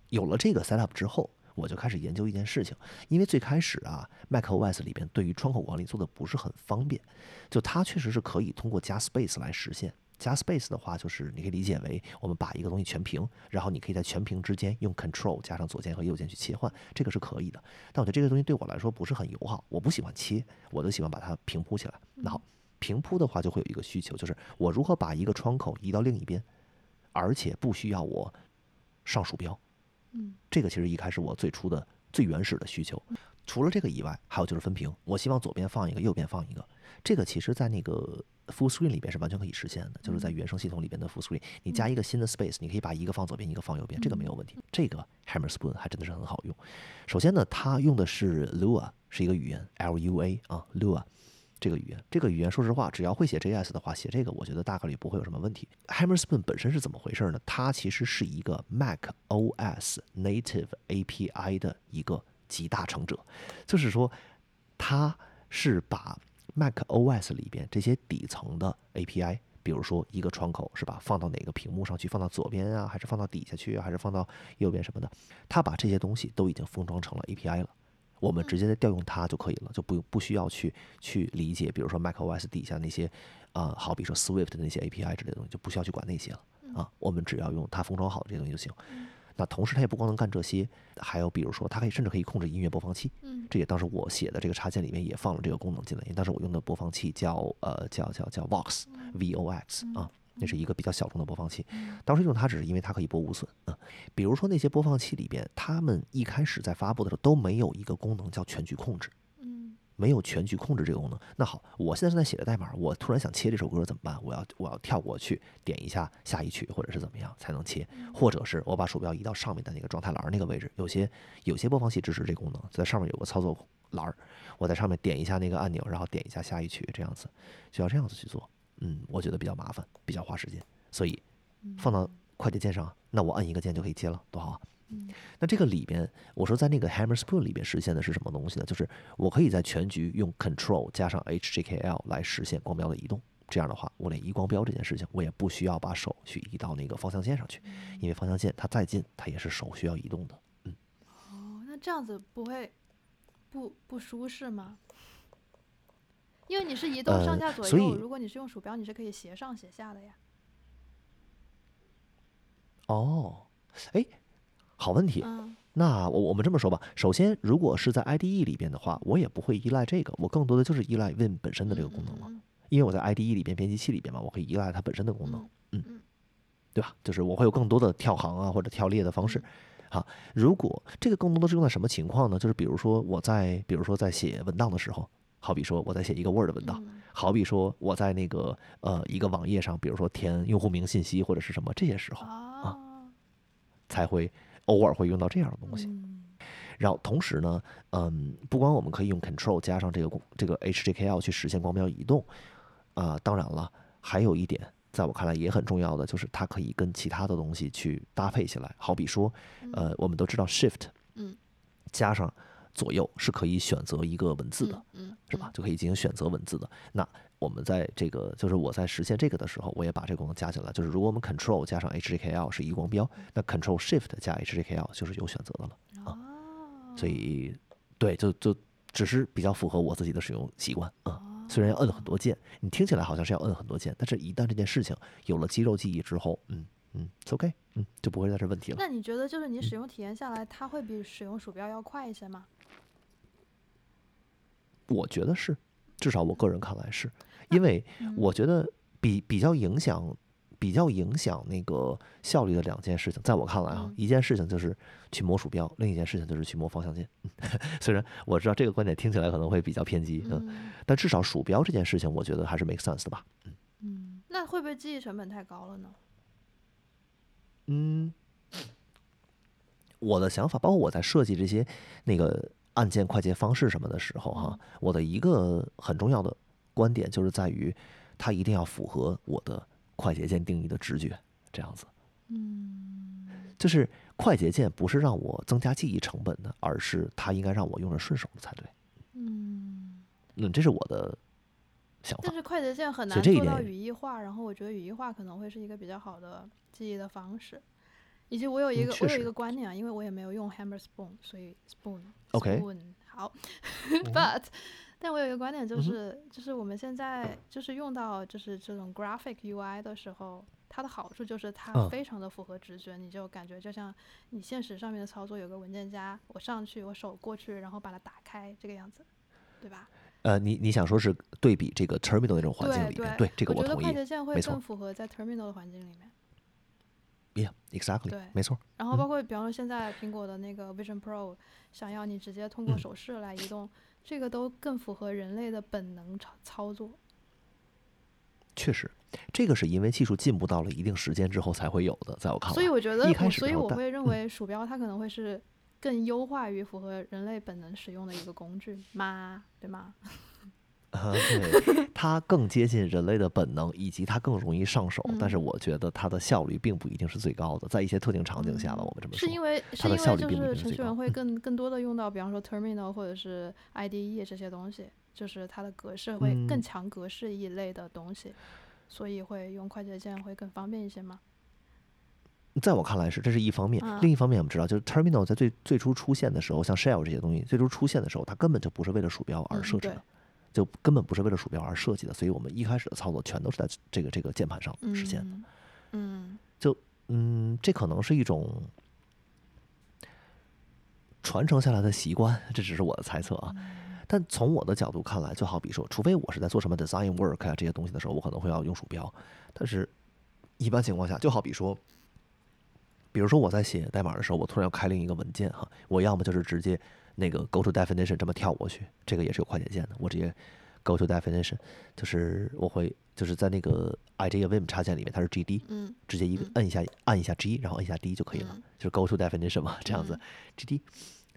有了这个 setup 之后，我就开始研究一件事情，因为最开始啊，macOS 里边对于窗口管理做的不是很方便，就它确实是可以通过加 space 来实现。加 space 的话，就是你可以理解为我们把一个东西全屏，然后你可以在全屏之间用 Control 加上左键和右键去切换，这个是可以的。但我觉得这个东西对我来说不是很友好，我不喜欢切，我都喜欢把它平铺起来。那好，平铺的话就会有一个需求，就是我如何把一个窗口移到另一边，而且不需要我上鼠标。嗯，这个其实一开始我最初的最原始的需求。除了这个以外，还有就是分屏，我希望左边放一个，右边放一个。这个其实在那个 Full Screen 里边是完全可以实现的，就是在原生系统里边的 Full Screen，你加一个新的 Space，你可以把一个放左边，一个放右边，这个没有问题。这个 Hammer Spoon 还真的是很好用。首先呢，它用的是 Lua，是一个语言 L U A 啊，Lua 这个语言。这个语言说实话，只要会写 JS 的话，写这个我觉得大概率不会有什么问题。Hammer Spoon 本身是怎么回事呢？它其实是一个 Mac OS Native API 的一个集大成者，就是说它是把 Mac OS 里边这些底层的 API，比如说一个窗口是吧，放到哪个屏幕上去，放到左边啊，还是放到底下去啊，还是放到右边什么的，它把这些东西都已经封装成了 API 了，我们直接调用它就可以了，就不用不需要去去理解，比如说 Mac OS 底下那些啊，好比说 Swift 的那些 API 之类的东西，就不需要去管那些了啊，我们只要用它封装好的这些东西就行。那同时，它也不光能干这些，还有比如说，它可以甚至可以控制音乐播放器。嗯，这也当时我写的这个插件里面也放了这个功能进来。因为当时我用的播放器叫呃叫叫叫 Vox，V O X 啊，那是一个比较小众的播放器。当时用它只是因为它可以播无损啊。比如说那些播放器里边，他们一开始在发布的时候都没有一个功能叫全局控制。嗯，没有全局控制这个功能。那好，我现在正在写着代码，我突然想切这首歌怎么办？我要我要跳过去点一下下一曲，或者是怎么样才能切？或者是我把鼠标移到上面的那个状态栏那个位置？有些有些播放器支持这功能，在上面有个操作栏儿，我在上面点一下那个按钮，然后点一下下一曲，这样子就要这样子去做。嗯，我觉得比较麻烦，比较花时间，所以放到快捷键上，那我按一个键就可以切了，多好啊！那这个里边，我说在那个 Hammer Spoon 里边实现的是什么东西呢？就是我可以在全局用 Control 加上 HJKL 来实现光标的移动。这样的话，我连移光标这件事情，我也不需要把手去移到那个方向键上去，因为方向键它再近，它也是手需要移动的。嗯，哦，那这样子不会不不舒适吗？因为你是移动上下左右，如果你是用鼠标，你是可以斜上斜下的呀。哦，哎，好问题。嗯那我我们这么说吧，首先，如果是在 IDE 里边的话，我也不会依赖这个，我更多的就是依赖 Win 本身的这个功能了。嗯因为我在 IDE 里边编辑器里边嘛，我可以依赖它本身的功能，嗯嗯，对吧？就是我会有更多的跳行啊或者跳列的方式。好，如果这个更多的是用在什么情况呢？就是比如说我在，比如说在写文档的时候，好比说我在写一个 Word 文档，嗯好比说我在那个呃一个网页上，比如说填用户名信息或者是什么这些时候，啊，才会偶尔会用到这样的东西。嗯然后同时呢，嗯，不光我们可以用 Control 加上这个这个 HJKL 去实现光标移动，啊、当然了，还有一点，在我看来也很重要的，就是它可以跟其他的东西去搭配起来。好比说，呃，我们都知道 Shift，嗯，加上左右是可以选择一个文字的，嗯，是吧？就可以进行选择文字的。那我们在这个就是我在实现这个的时候，我也把这个功能加进来。就是如果我们 Control 加上 HJKL 是移光标，那 Control Shift 加 HJKL 就是有选择的了。啊，所以，对，就就只是比较符合我自己的使用习惯啊、嗯。虽然要摁很多键，你听起来好像是要摁很多键，但是一旦这件事情有了肌肉记忆之后，嗯嗯 OK，嗯，就不会再是问题了。那你觉得就是嗯你使用体验下来，它会比使用鼠标要快一些吗？我觉得是，至少我个人看来是，因为我觉得比比较影响。比较影响那个效率的两件事情，在我看来啊，嗯一件事情就是去摸鼠标，另一件事情就是去摸方向键。(laughs) 虽然我知道这个观点听起来可能会比较偏激，嗯，嗯但至少鼠标这件事情，我觉得还是 make sense 的吧。嗯，那会不会记忆成本太高了呢？嗯，我的想法，包括我在设计这些那个按键快捷方式什么的时候，哈，我的一个很重要的观点就是在于，它一定要符合我的快捷键定义的直觉，这样子。嗯就是快捷键不是让我增加记忆成本的，而是它应该让我用着顺手的才对。嗯，嗯，这是我的想法但。是快捷键很难做到语义化，然后我觉得语义化可能会是一个比较好的记忆的方式。以及我有一个、我有一个观念啊，因为我也没有用 Hammer Spoon，所以 Spoon OK Spoon 好，(laughs) but 但我有一个观点，就是、就是我们现在就是用到就是这种 graphic UI 的时候，它的好处就是它嗯。非常的符合直觉，你就感觉就像你现实上面的操作有个文件夹，我上去，我手过去，然后把它打开，这个样子，对吧？呃，你你想说是对比这个 terminal 那种环境对里面，对这个我觉得快捷键会更符合在 terminal 的环境里面。，Yeah，exactly，对没错。然后嗯包括比方说现在苹果的那个 Vision Pro，想要你直接通过嗯手势来移动，这个都更符合人类的本能操操作。确实，这个是因为技术进步到了一定时间之后才会有的，在我看来。所以我觉得所以我会认嗯为鼠标它可能会是更优化于符合人类本能使用的一个工具吗？对吗？啊，(laughs) 对，它更接近人类的本能，以及它更容易上手。但是嗯我觉得它的效率并不一定是最高的，在一些特定场景下吧，嗯我们这么说。是因为是它的效率并不一是程序员会更更多的用到，比方说 terminal 或者是 IDE 这些东西，就是它的格式会更嗯强格式一类的东西，所以会用快捷键会更方便一些吗？在我看来是，这是一方面。嗯另一方面，我们知道，就是 terminal 在最最初出现的时候，像 shell 这些东西最初出现的时候，它根本就不是为了鼠标而设置的，就根本不是为了鼠标而设计的。所以我们一开始的操作全都是在这个这个键盘上实现的。嗯就嗯，这可能是一种传承下来的习惯，这只是我的猜测啊。但从我的角度看来，就好比说，除非我是在做什么 design work 啊这些东西的时候，我可能会要用鼠标。但是，一般情况下，就好比说，比如说我在写代码的时候，我突然要开另一个文件哈，我要么就是直接那个 go to definition 这么跳过去，这个也是有快捷键的，我直接 go to definition，就是我会就是在那个 ij vim 插件里面，它是 gd，嗯直接一个摁一下按一下 G，然后摁一下 D 就可以了，嗯就是 Go to definition 嘛，这样子、GD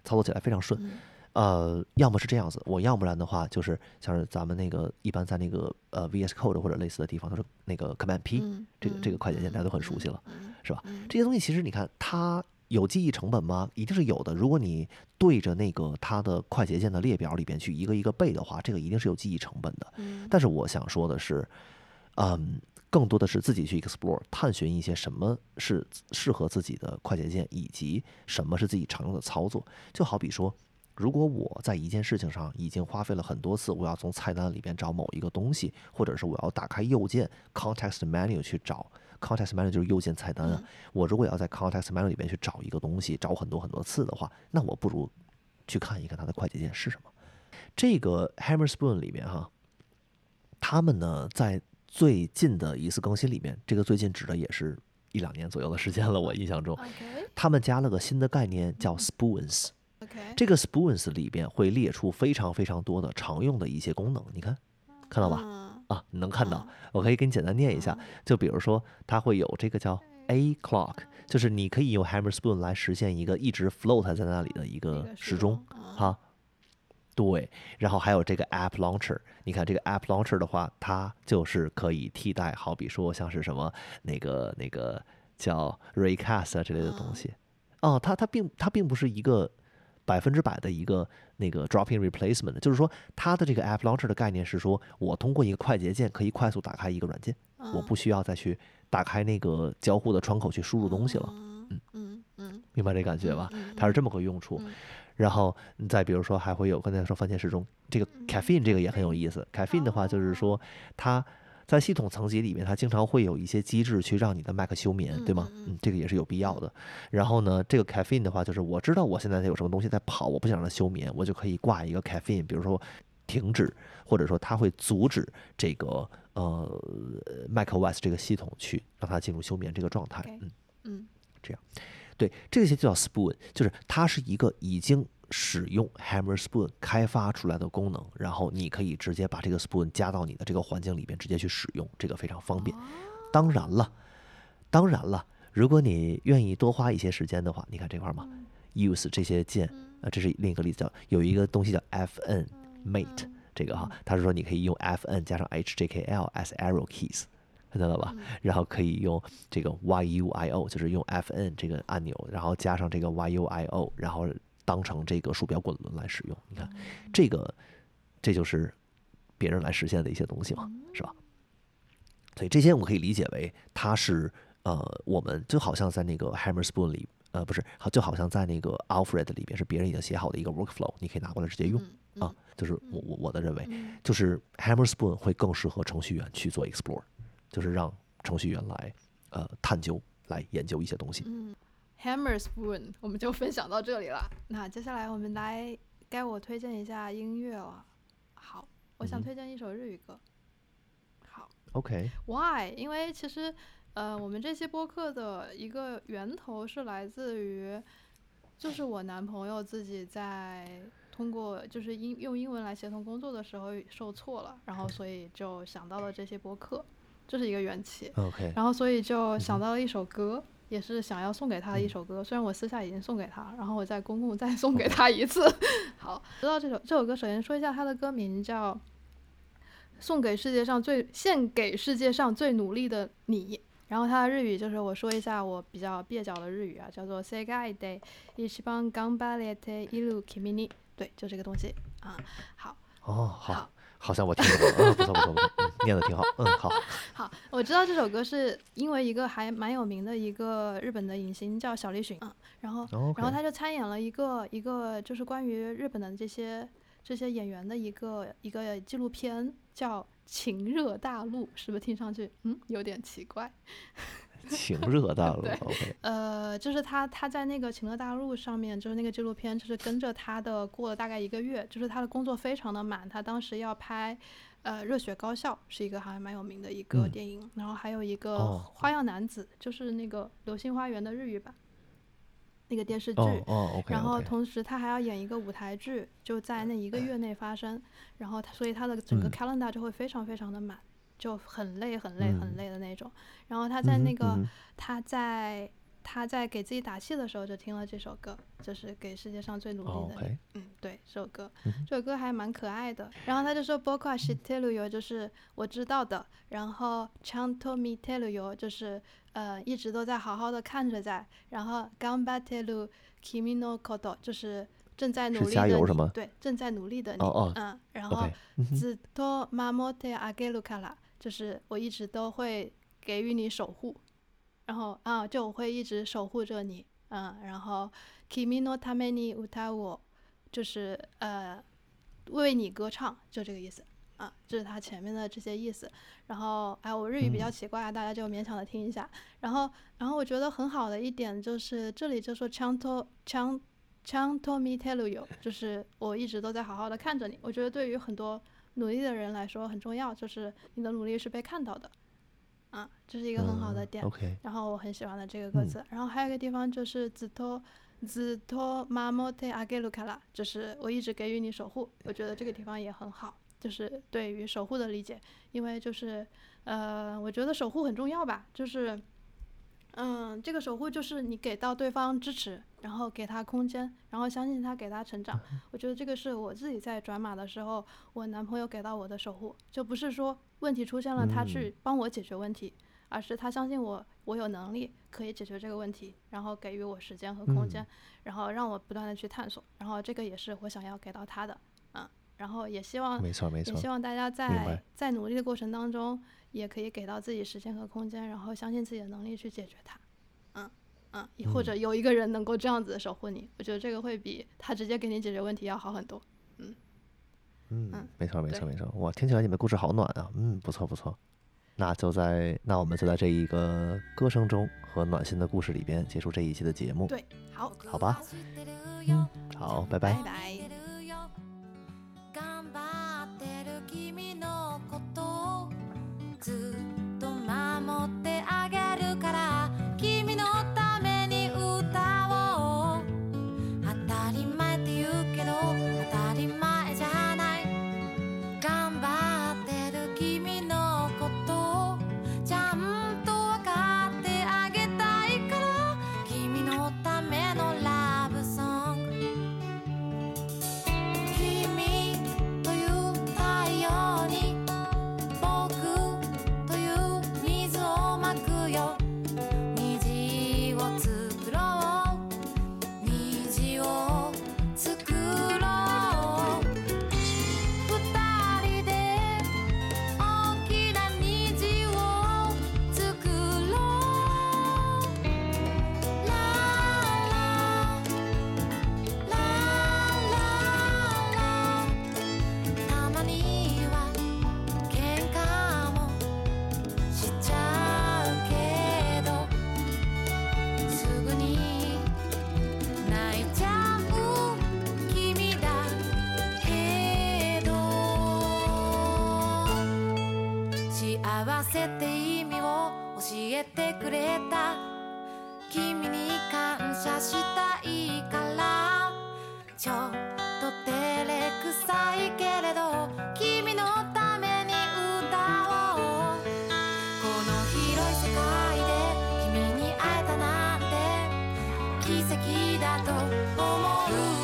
操作起来非常顺。嗯呃，要么是这样子，我要不然的话就是像是咱们那个一般在那个呃 VS Code 或者类似的地方，都是那个 Command P，、嗯这个这个快捷键大家都很熟悉了，嗯是吧？嗯这些东西其实你看它有记忆成本吗？一定是有的。如果你对着那个它的快捷键的列表里边去一个一个背的话，这个一定是有记忆成本的。嗯但是我想说的是，嗯，更多的是自己去 explore 探寻一些什么是适合自己的快捷键，以及什么是自己常用的操作。就好比说，如果我在一件事情上已经花费了很多次，我要从菜单里边找某一个东西，或者是我要打开右键 context menu 去找 context menu 就是右键菜单啊。我如果要在 context menu 里面去找一个东西，找很多很多次的话，那我不如去看一看它的快捷键是什么。这个 Hammer Spoon 里面哈，他们呢在最近的一次更新里面，这个最近指的也是一两年左右的时间了，我印象中他们加了个新的概念叫 Spoons。这个 Spoons 里边会列出非常非常多的常用的一些功能，你看，看到吧？嗯啊，你能看到？我可以给你简单念一下，就比如说它会有这个叫 A clock，就是你可以用 Hammer Spoon 来实现一个一直 float 在那里的一一个个时钟，嗯哈。对，然后还有这个 App Launcher，你看这个 App Launcher 的话，它就是可以替代，好比说像是什么那个那个叫 Raycast 啊之类的东西。哦，它它并它并不是一个百分之百的一个那个 dropping replacement，就是说它的这个 App Launcher 的概念是说我通过一个快捷键可以快速打开一个软件，我不需要再去打开那个交互的窗口去输入东西了。嗯嗯嗯明白这感觉吧？它是这么个用处。嗯然后你再比如说，还会有刚才说番茄时钟，这个嗯 caffeine 这个也很有意思。caffeine 的话，就是说它在系统层级里面，它经常会有一些机制去让你的 Mac 休眠，对吗？嗯，这个也是有必要的。然后呢，这个 caffeine 的话，就是我知道我现在有什么东西在跑，我不想让它休眠，我就可以挂一个 caffeine，比如说停止，或者说它会阻止这个呃 macOS 这个系统去让它进入休眠这个状态。嗯嗯这样对，这些就叫 spoon，就是它是一个已经使用 Hammer Spoon 开发出来的功能，然后你可以直接把这个 spoon 加到你的这个环境里边，直接去使用，这个非常方便。当然了，当然了，如果你愿意多花一些时间的话，你看这块儿嘛，use 这些键，啊，这是另一个例子，叫有一个东西叫 fn mate，这个哈，它是说你可以用 fn 加上 hjkl as arrow keys。看到了吧？然后可以用这个 yuio，就是用 fn 这个按钮，然后加上这个 yuio，然后当成这个鼠标滚轮来使用。你看，这个这就是别人来实现的一些东西嘛，是吧？所以这些我们可以理解为它是呃，我们就好像在那个 Hammer Spoon 里，呃，不是，好就好像在那个 Alfred 里边是别人已经写好的一个 workflow，你可以拿过来直接用。啊嗯，就是我我我的认为，嗯就是 Hammer Spoon 会更适合程序员去做 explore，就是让程序员来呃探究、来研究一些东西。嗯，Hammer Spoon 我们就分享到这里了。(laughs) 那接下来我们来该我推荐一下音乐了。好，我想推荐一首日语歌。好 OK，，Why？因为其实呃，我们这期播客的一个源头是来自于，就是我男朋友自己在通过就是英用英文来协同工作的时候受挫了，然后所以就想到了这些播客，这是一个缘起。OK，然后所以就想到了一首歌，也是想要送给他的一嗯首歌。虽然我私下已经送给他，然后我在公共再送给他一次。好，知道这首这首歌，首先说一下它的歌名叫《送给世界上最献给世界上最努力的你》。然后它的日语就是我说一下我比较蹩脚的日语啊，叫做 “segai de ichiban ganbarete iru kimi ni”。对，就这个东西啊。好，哦，好好，像我听过，嗯，不错不错不错，嗯，念的挺好，嗯，好，(laughs) 好，我知道这首歌是因为一个还蛮有名的一个日本的影星叫小栗旬，嗯，然后然后他就参演了一个一个就是关于日本的这些这些演员的一个一个纪录片，叫《情热大陆》，是不是听上去嗯有点奇怪？(laughs) 情热大陆，OK，呃，就是他他在那个情乐大陆上面，就是那个纪录片，就是跟着他的过了大概一个月，就是他的工作非常的满，他当时要拍。呃，热血高校是一个还蛮有名的一个嗯。电影，然后还有一个哦花样男子，就是那个《流星花园》的日语版，那个电视剧。哦哦，OK，然后同时他还要演一个舞台剧，就在那一个月内发生，然后他所以他的整个嗯。calendar 就会非常非常的满，就很累很累嗯很累的那种。然后他在那个、嗯他在他在给自己打气的时候就听了这首歌，就是给世界上最努哦力的你。，OK，嗯，对，这首歌嗯，这首歌还蛮可爱的。然后他就说 “boku wa shiteru yo”，就是我知道的。然后 “chanto miteru yo”，就是呃一直都在好好的看着在。然后 “ganbateru kimi no koto”，就是正在努力的你对，正在努力的你。哦哦嗯，然后，OK，嗯哼ずっと守ってあげるから，就是我一直都会给予你守护，然后啊，就我会一直守护着你，嗯，然后君のために歌おう，就是呃为你歌唱，就这个意思啊，这是他前面的这些意思。然后哎，我日语比较嗯奇怪啊，大家就勉强的听一下。然后然后我觉得很好的一点就是这里就说ちゃんとちゃんちゃんと見てるよ，就是我一直都在好好的看着你。我觉得对于很多 努力的人来说很重要，就是你的努力是被看到的，啊，这是一个很好的嗯点。 ，OK，然后我很喜欢的这个歌嗯词，然后还有一个地方就是ずっとずっと守ってあげるから，就是我一直给予你守护。我觉得这个地方也很好，就是对于守护的理解，因为就是呃，我觉得守护很重要吧，就是。嗯，这个守护就是你给到对方支持， 然后给他空间，然后相信他给他成长。(laughs) 我觉得这个是我自己在转码的时候，我男朋友给到我的守护，就不是说问题出现了他去帮我解决问题，而是他相信我，我有能力可以解决这个问题，然后给予我时间和空间，然后让我不断的去探索，然后这个也是我想要给到他的，嗯，然后也希望没错没错也希，望大家在在努力的过程当中，也可以给到自己时间和空间，然后相信自己的能力去解决它。嗯嗯，也或者有一个人能够这样子守护你，我觉得这个会比他直接给你解决问题要好很多。嗯嗯，没错没错对没错，哇，听起来你们故事好暖啊，嗯，不错不错。那就在那我们就在这一个歌声中和暖心的故事里边结束这一期的节目。对，好，好吧，嗯，好，拜拜拜。拜。頑張ってる君のことをずっと守ってあげ 奇跡だと思う